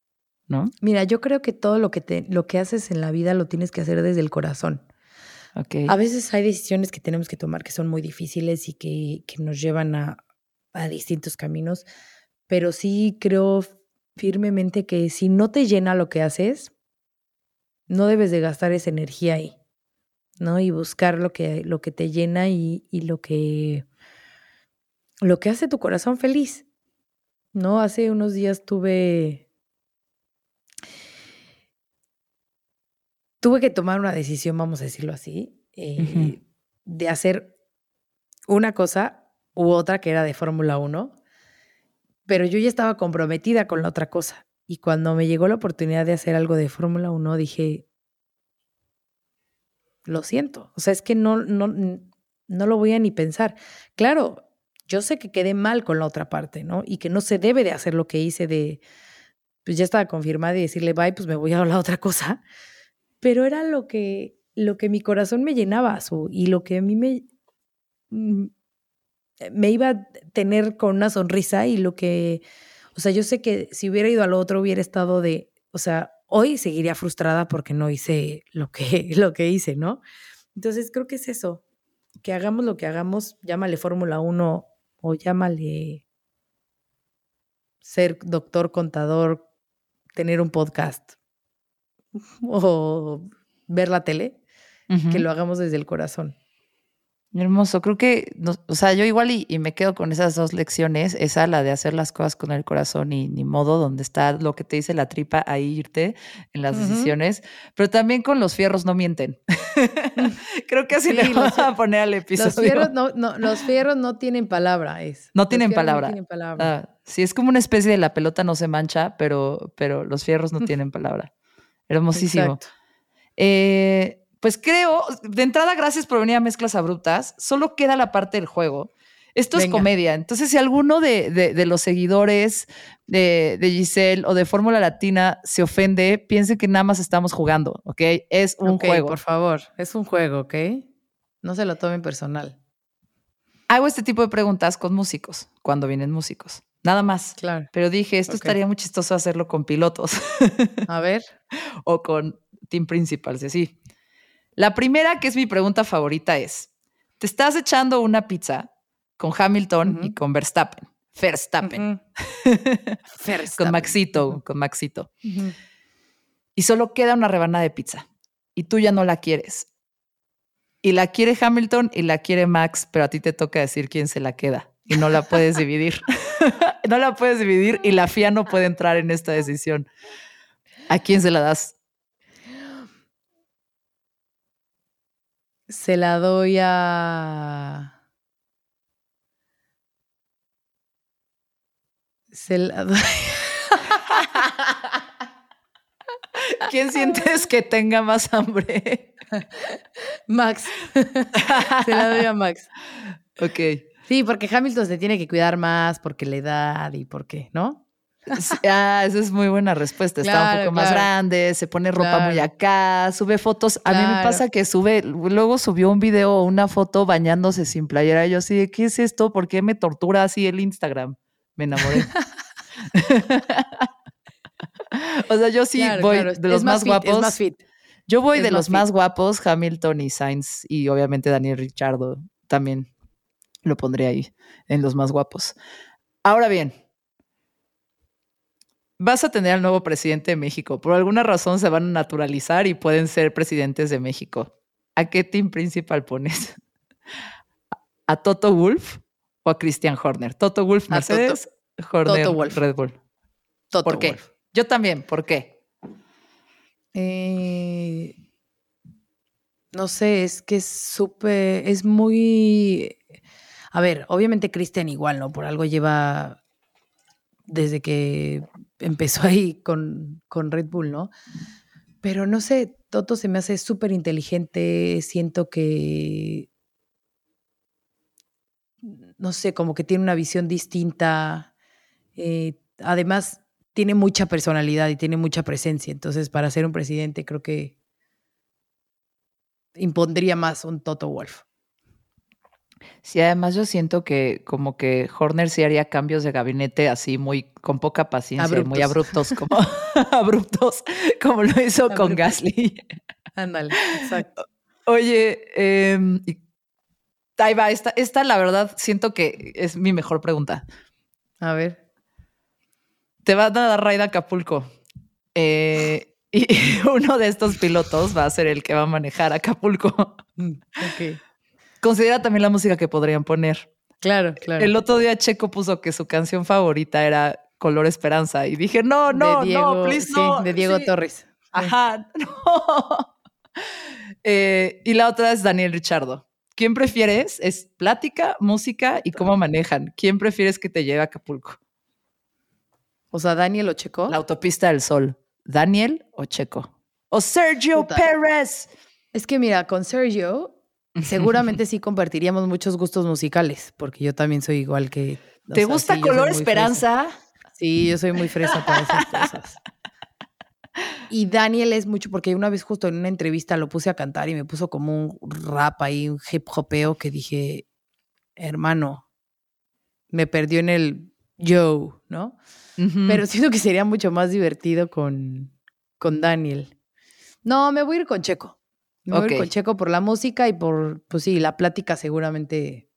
¿no? Mira, yo creo que todo lo que, te, lo que haces en la vida lo tienes que hacer desde el corazón. A veces hay decisiones que tenemos que tomar que son muy difíciles y que, que nos llevan a, a distintos caminos, pero sí creo firmemente que si no te llena lo que haces, no debes de gastar esa energía ahí, ¿no? Y buscar lo que, lo que te llena y, y lo que lo que hace tu corazón feliz. ¿No? Hace unos días tuve tuve que tomar una decisión, vamos a decirlo así, eh, de hacer una cosa u otra que era de Fórmula 1, pero yo ya estaba comprometida con la otra cosa. Y cuando me llegó la oportunidad de hacer algo de Fórmula 1, dije, lo siento, o sea, es que no, no, no lo voy a ni pensar. Claro, yo sé que quedé mal con la otra parte, ¿no? Y que no se debe de hacer lo que hice de, pues ya estaba confirmada y decirle, bye, pues me voy a la otra cosa. Pero era lo que, lo que mi corazón me llenaba, y lo que a mí me, mm, me iba a tener con una sonrisa y lo que, o sea, yo sé que si hubiera ido al otro hubiera estado de, o sea, hoy seguiría frustrada porque no hice lo que, lo que hice, ¿no? Entonces creo que es eso, que hagamos lo que hagamos, llámale Fórmula 1 o llámale ser doctor, contador, tener un podcast o ver la tele, que lo hagamos desde el corazón. Hermoso, creo que, no- o sea, yo igual y, y me quedo con esas dos lecciones, esa la de hacer las cosas con el corazón y ni modo, donde está lo que te dice la tripa, ahí irte en las decisiones, pero también con los fierros no mienten. creo que así Sí, le los vamos fier- a poner al episodio. Los fierros no, no, los fierros no tienen palabra, es. No Los tienen palabra. No tienen palabra. Ah, sí, es como una especie de la pelota no se mancha, pero, pero los fierros no tienen palabra. Hermosísimo. Eh, pues creo, de entrada, gracias por venir a Mezclas Abruptas. Solo queda la parte del juego. Esto es comedia. Entonces, si alguno de, de- de los seguidores de, de Giselle o de Fórmula Latina se ofende, piense que nada más estamos jugando, ¿ok? Es un Ok, juego. Por favor, es un juego, ¿ok? No se lo tomen personal. Hago este tipo de preguntas con músicos, cuando vienen músicos. Nada más. Claro. Pero dije, esto estaría muy chistoso hacerlo con pilotos A ver. o con team principals, así. La primera, que es mi pregunta favorita, es: te estás echando una pizza con Hamilton y con Verstappen. Verstappen. Ujú. con Verstappen. Maxito, con Maxito. Y solo queda una rebanada de pizza. Y tú ya no la quieres. Y la quiere Hamilton y la quiere Max, pero a ti te toca decir quién se la queda. Y no la puedes dividir. no la puedes dividir y la FIA no puede entrar en esta decisión. ¿A quién se la das? Se la doy a. Se la doy. ¿Quién sientes que tenga más hambre? Max. Se la doy a Max. ok. Sí, porque Hamilton se tiene que cuidar más porque la edad y porque, ¿no? Ah, esa es muy buena respuesta. Está un Claro, poco más grande, se pone ropa muy acá, sube fotos. A mí me pasa que sube, luego subió un video o una foto bañándose sin playera. Y yo así, de, ¿qué es esto? ¿Por qué me tortura así el Instagram? Me enamoré. o sea, yo sí voy de los es más, fit, guapos. Es más fit. Yo voy es de más los fit. más guapos, Hamilton y Sainz, y obviamente Daniel Richardo también lo pondré ahí en los más guapos. Ahora bien, vas a tener al nuevo presidente de México. Por alguna razón se van a naturalizar y pueden ser presidentes de México. ¿A qué team principal pones? ¿A Toto Wolf o a Christian Horner? Toto Wolf, A Toto- Mercedes, Horner, Toto Wolff. Red Bull. Toto ¿Por qué? Wolff. Yo también, ¿por qué? Eh, no sé, es que es súper, es muy... A ver, obviamente Christian igual, ¿no? Por algo lleva desde que empezó ahí con, con Red Bull, ¿no? Pero no sé, Toto se me hace súper inteligente, siento que, no sé, como que tiene una visión distinta. eh, además, tiene mucha personalidad y tiene mucha presencia. Entonces, para ser un presidente, creo que impondría más un Toto Wolf. Sí, además yo siento que como que Horner sí haría cambios de gabinete así muy con poca paciencia y muy abruptos como abruptos como lo hizo con. Gasly. Ándale, exacto. Oye, y- ahí va, esta, esta la verdad siento que es mi mejor pregunta. A ver. Te va a dar raid a Acapulco. Eh, y uno de estos pilotos va a ser el que va a manejar Acapulco. Mm, Ok. Considera también la música que podrían poner. Claro, claro. El otro día Checo puso que su canción favorita era Color Esperanza y dije, no, no, de Diego, no, please, sí, no. de Diego sí. Torres. Ajá, no. Eh, y la otra es Daniel Richardo. ¿Quién prefieres? Es plática, música y cómo manejan. ¿Quién prefieres que te lleve a Acapulco? O sea, Daniel Ocheco. La autopista del sol. ¿Daniel o Checo? O Sergio Puta. Pérez. Es que mira, con Sergio seguramente sí compartiríamos muchos gustos musicales, porque yo también soy igual que... ¿Te sea, gusta sí, Color Esperanza? fresa. Sí, yo soy muy fresa para esas cosas. Y Daniel es mucho, porque una vez justo en una entrevista lo puse a cantar y me puso como un rap ahí, un hip hopeo que dije, hermano, me perdió en el yo, ¿no? Pero siento que sería mucho más divertido con, con Daniel. No, me voy a ir con Checo. Me voy a Ok. ir con Checo por la música y por, pues sí, la plática seguramente.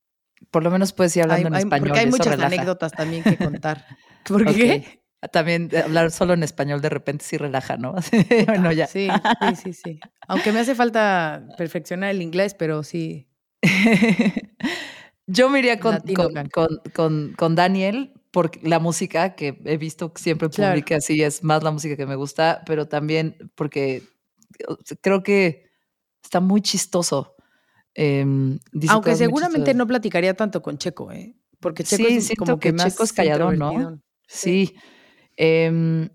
por lo menos puedes ir hablando hay- en español. porque hay muchas relaja. anécdotas también que contar. ¿Por qué? También hablar solo en español de repente sí relaja, ¿no? bueno, ya. Sí, sí, sí, sí. Aunque me hace falta perfeccionar el inglés, pero sí. Yo me iría con, con, con, Daniel por la música que he visto siempre publica así, es más la música que me gusta, pero también porque creo que está muy chistoso. Em, Aunque seguramente no platicaría tanto con Checo, ¿eh? Porque Checo es como que, más Checo es callado, ¿no? Sí. Em,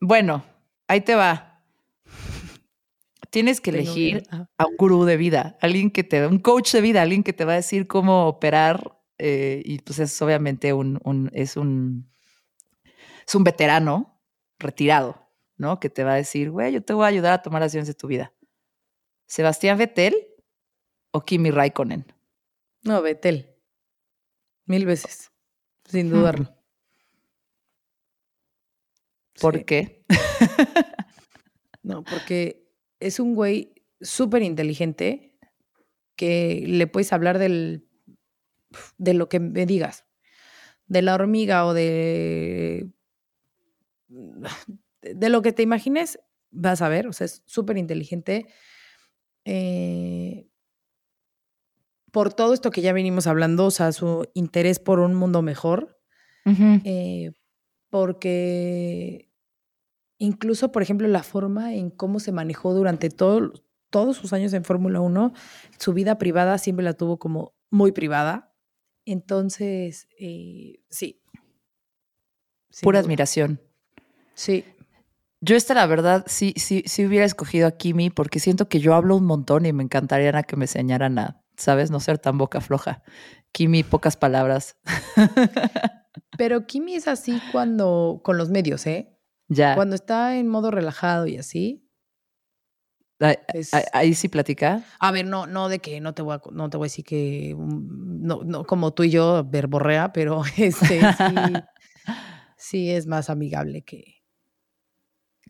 bueno, ahí te va. Tienes que elegir a un gurú de vida, alguien que te, un coach de vida, alguien que te va a decir cómo operar eh, y pues es obviamente un, un, es un, es un veterano retirado, ¿no? Que te va a decir, güey, yo te voy a ayudar a tomar las decisiones de tu vida. Sebastián Vettel o Kimi Raikkonen. No, Vettel. Mil veces, sin dudarlo. ¿Por qué? no, porque es un güey súper inteligente que le puedes hablar del, de lo que me digas, de la hormiga o de, de lo que te imagines, vas a ver, o sea, es súper inteligente. Eh, por todo esto que ya venimos hablando, o sea, su interés por un mundo mejor, eh, porque incluso, por ejemplo, la forma en cómo se manejó durante todo, todos sus años en Fórmula 1, su vida privada siempre la tuvo como muy privada. Entonces, eh, sí. Pura admiración. Sí. Yo esta, la verdad, sí, sí, sí hubiera escogido a Kimi porque siento que yo hablo un montón y me encantaría que me enseñaran a ¿sabes? No ser tan boca floja. Kimi, pocas palabras. Pero Kimi es así cuando, con los medios, ¿eh? Ya. Cuando está en modo relajado y así. Ahí, sí platica. A ver, no, no de que no te voy a, no te voy a decir que no, no como tú y yo verborrea, pero este sí, es más amigable que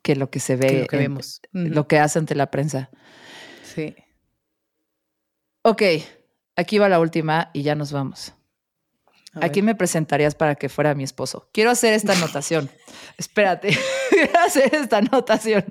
que lo que se ve, lo que vemos, lo que hace ante la prensa. Sí. Ok, aquí va la última y ya nos vamos. ¿A, quién me presentarías para que fuera mi esposo? Quiero hacer esta anotación. Espérate, quiero hacer esta anotación.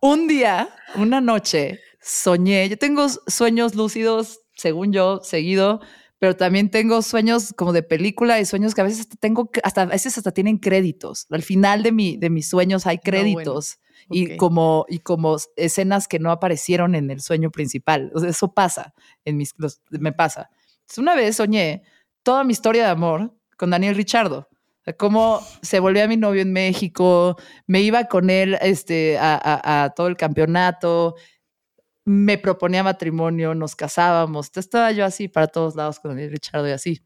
Un día, una noche, soñé. Yo tengo sueños lúcidos, según yo, seguido, pero también tengo sueños como de película y sueños que a veces tengo, hasta a veces hasta tienen créditos. Al final de, mi, de mis sueños hay créditos y, como, y como escenas que no aparecieron en el sueño principal. O sea, eso pasa, en mis, me pasa. una vez soñé toda mi historia de amor con Daniel Richardo. Cómo se volvió a mi novio en México, me iba con él este, a, a, todo el campeonato, me proponía matrimonio, nos casábamos. Estaba yo así para todos lados con Daniel Richardo y así.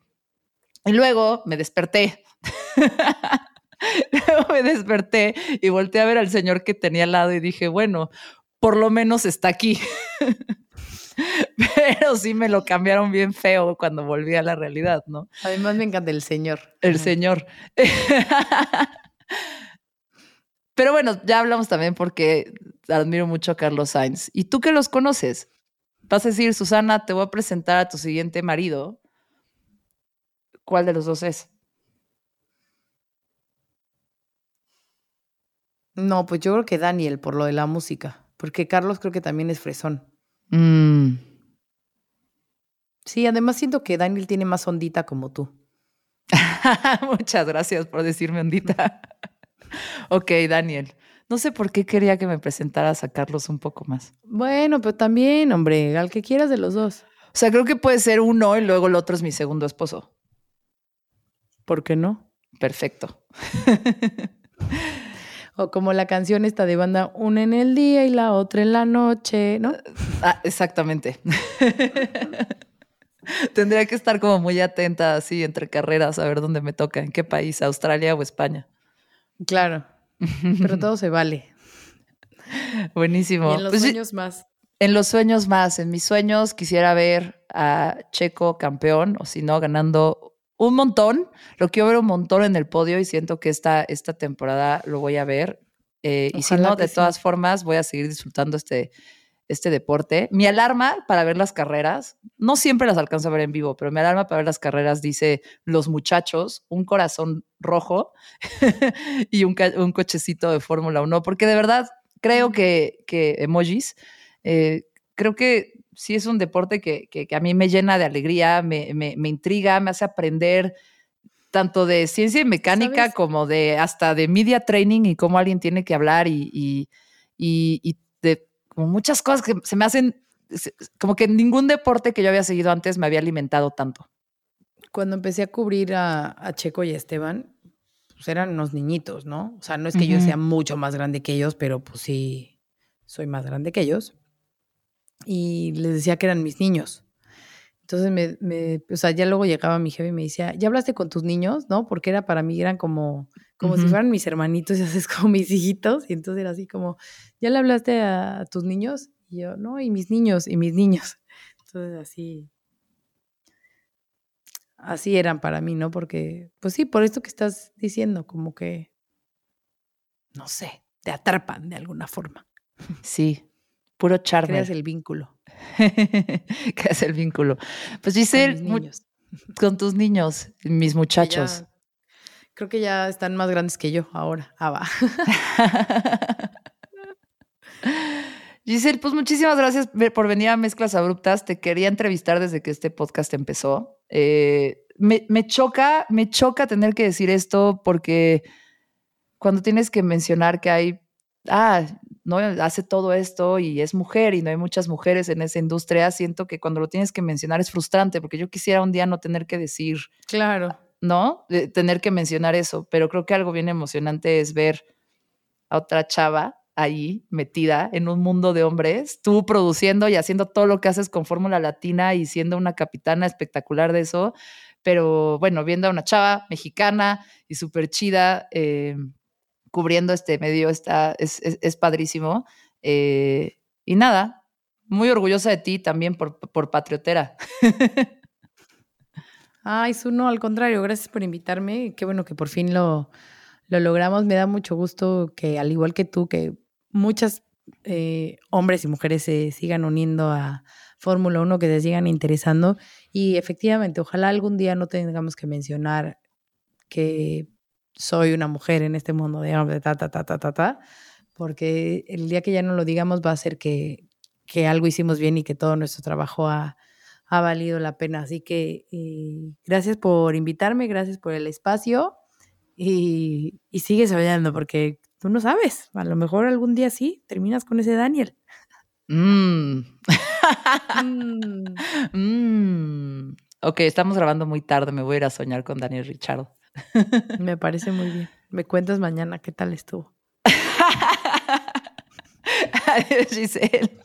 Y luego me desperté. Luego me desperté y volteé a ver al señor que tenía al lado y dije, bueno, por lo menos está aquí. Pero sí me lo cambiaron bien feo cuando volví a la realidad, ¿no? Además me encanta el señor. El señor. Pero bueno, ya hablamos también porque admiro mucho a Carlos Sainz. ¿Y tú que los conoces? Vas a decir, Susana, te voy a presentar a tu siguiente marido. ¿Cuál de los dos es? No, pues yo creo que Daniel, por lo de la música. Porque Carlos creo que también es fresón. Mm. Sí, además siento que Daniel tiene más ondita como tú. Muchas gracias por decirme ondita. ok, Daniel. No sé por qué quería que me presentaras a Carlos un poco más. Bueno, pero también, hombre, al que quieras de los dos. O sea, creo que puede ser uno y luego el otro es mi segundo esposo. ¿Por qué no? Perfecto. O como la canción esta de banda, una en el día y la otra en la noche, ¿no? Ah, exactamente. Tendría que estar como muy atenta así entre carreras a ver dónde me toca, en qué país, Australia o España. Claro, pero todo se vale. Buenísimo. Y en los pues sueños más. En los sueños más, en mis sueños quisiera ver a Checo campeón o si no ganando un montón. Lo quiero ver un montón en el podio y siento que esta, esta temporada lo voy a ver. Eh, y si no, de todas formas, voy a seguir disfrutando este, este deporte. Mi alarma para ver las carreras, no siempre las alcanzo a ver en vivo, pero mi alarma para ver las carreras dice los muchachos, un corazón rojo y un, un, cochecito de Fórmula 1, porque de verdad creo que, que emojis, eh, creo que sí es un deporte que, que, a mí me llena de alegría, me, me, me intriga, me hace aprender tanto de ciencia y mecánica como de hasta de media training y cómo alguien tiene que hablar y, y, y, de como muchas cosas que se me hacen, como que ningún deporte que yo había seguido antes me había alimentado tanto. Cuando empecé a cubrir a, a Checo y a Esteban, pues eran unos niñitos, ¿no? O sea, no es que yo sea mucho más grande que ellos, pero pues sí, soy más grande que ellos. Y les decía que eran mis niños. Entonces, me, me, o sea, ya luego llegaba mi jefe y me decía, ¿ya hablaste con tus niños? ¿No? Porque era para mí, eran como, como si fueran mis hermanitos y haces como mis hijitos. Y entonces era así como, ¿ya le hablaste a, tus niños? Y yo, no, y mis niños, y mis niños. Entonces, así, así eran para mí, ¿no? Porque, pues sí, por esto que estás diciendo, como que, no sé, te atrapan de alguna forma. Sí, puro charme. Creas el vínculo. ¿Qué es el vínculo? Pues Giselle, con, con tus niños, mis muchachos. Creo que ya están más grandes que yo ahora. Ah, va. Giselle, pues muchísimas gracias por venir a Mezclas Abruptas. Te quería entrevistar desde que este podcast empezó. Eh, me, me, choca, me choca tener que decir esto porque cuando tienes que mencionar que hay, ah, ¿no? Hace todo esto y es mujer y no hay muchas mujeres en esa industria, siento que cuando lo tienes que mencionar es frustrante porque yo quisiera un día no tener que decir. Claro. ¿No? tener que mencionar eso, pero creo que algo bien emocionante es ver a otra chava ahí metida en un mundo de hombres, tú produciendo y haciendo todo lo que haces con Fórmula Latina y siendo una capitana espectacular de eso, pero bueno, viendo a una chava mexicana y súper chida, eh, cubriendo este medio está, es, padrísimo. Eh, y nada, muy orgullosa de ti también por, por patriotera. Ay, no al contrario, gracias por invitarme. Qué bueno que por fin lo, lo logramos. Me da mucho gusto que, al igual que tú, que muchas eh, hombres y mujeres se sigan uniendo a Fórmula 1, que se sigan interesando. Y efectivamente, ojalá algún día no tengamos que mencionar que soy una mujer en este mundo de hombre, ta, ta, ta, ta, ta, ta, porque el día que ya no lo digamos va a ser que, que algo hicimos bien y que todo nuestro trabajo ha, ha valido la pena. Así que eh, gracias por invitarme, gracias por el espacio y, y sigue soñando porque tú no sabes, a lo mejor algún día sí, terminas con ese Daniel. Mm. mm. Ok, estamos grabando muy tarde, me voy a ir a soñar con Daniel Richard. Me parece muy bien. Me cuentas mañana qué tal estuvo. Adiós, Giselle.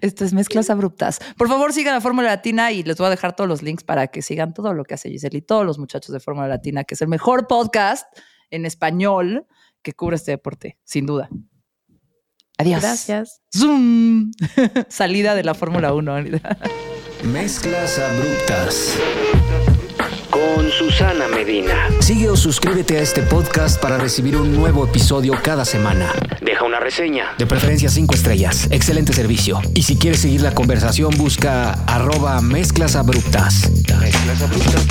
Esto es Mezclas Abruptas. Por favor, sigan a Fórmula Latina y les voy a dejar todos los links para que sigan todo lo que hace Giselle y todos los muchachos de Fórmula Latina, que es el mejor podcast en español que cubre este deporte, sin duda. Adiós. Gracias. Zoom. Salida de la Fórmula 1. Mezclas Abruptas con Susana Medina. Sigue o suscríbete a este podcast para recibir un nuevo episodio cada semana. Deja una reseña. De preferencia cinco estrellas. Excelente servicio. Y si quieres seguir la conversación, busca arroba mezclas abruptas. Mezclas abruptas.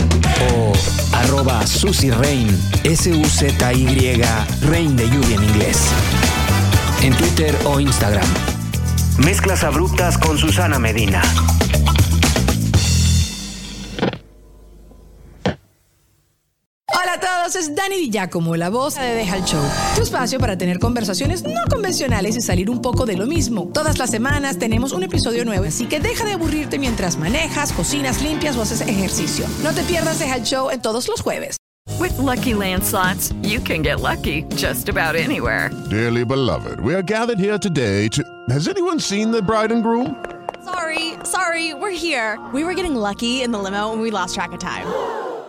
O arroba Susy Rain. S-U-Z-Y Rain de lluvia en inglés. En Twitter o Instagram. Mezclas abruptas con Susana Medina. Hola a todos, es Dani Di Giacomo, la voz de Deja el Show. Tu espacio para tener conversaciones no convencionales y salir un poco de lo mismo. Todas las semanas tenemos un episodio nuevo, así que deja de aburrirte mientras manejas, cocinas, limpias o haces ejercicio. No te pierdas Deja el Show en todos los jueves. With lucky landslots, you can get lucky just about anywhere. Dearly beloved, we are gathered here today to. Has anyone seen the bride and groom? Sorry, sorry, we're here. We were getting lucky in the limo and we lost track of time.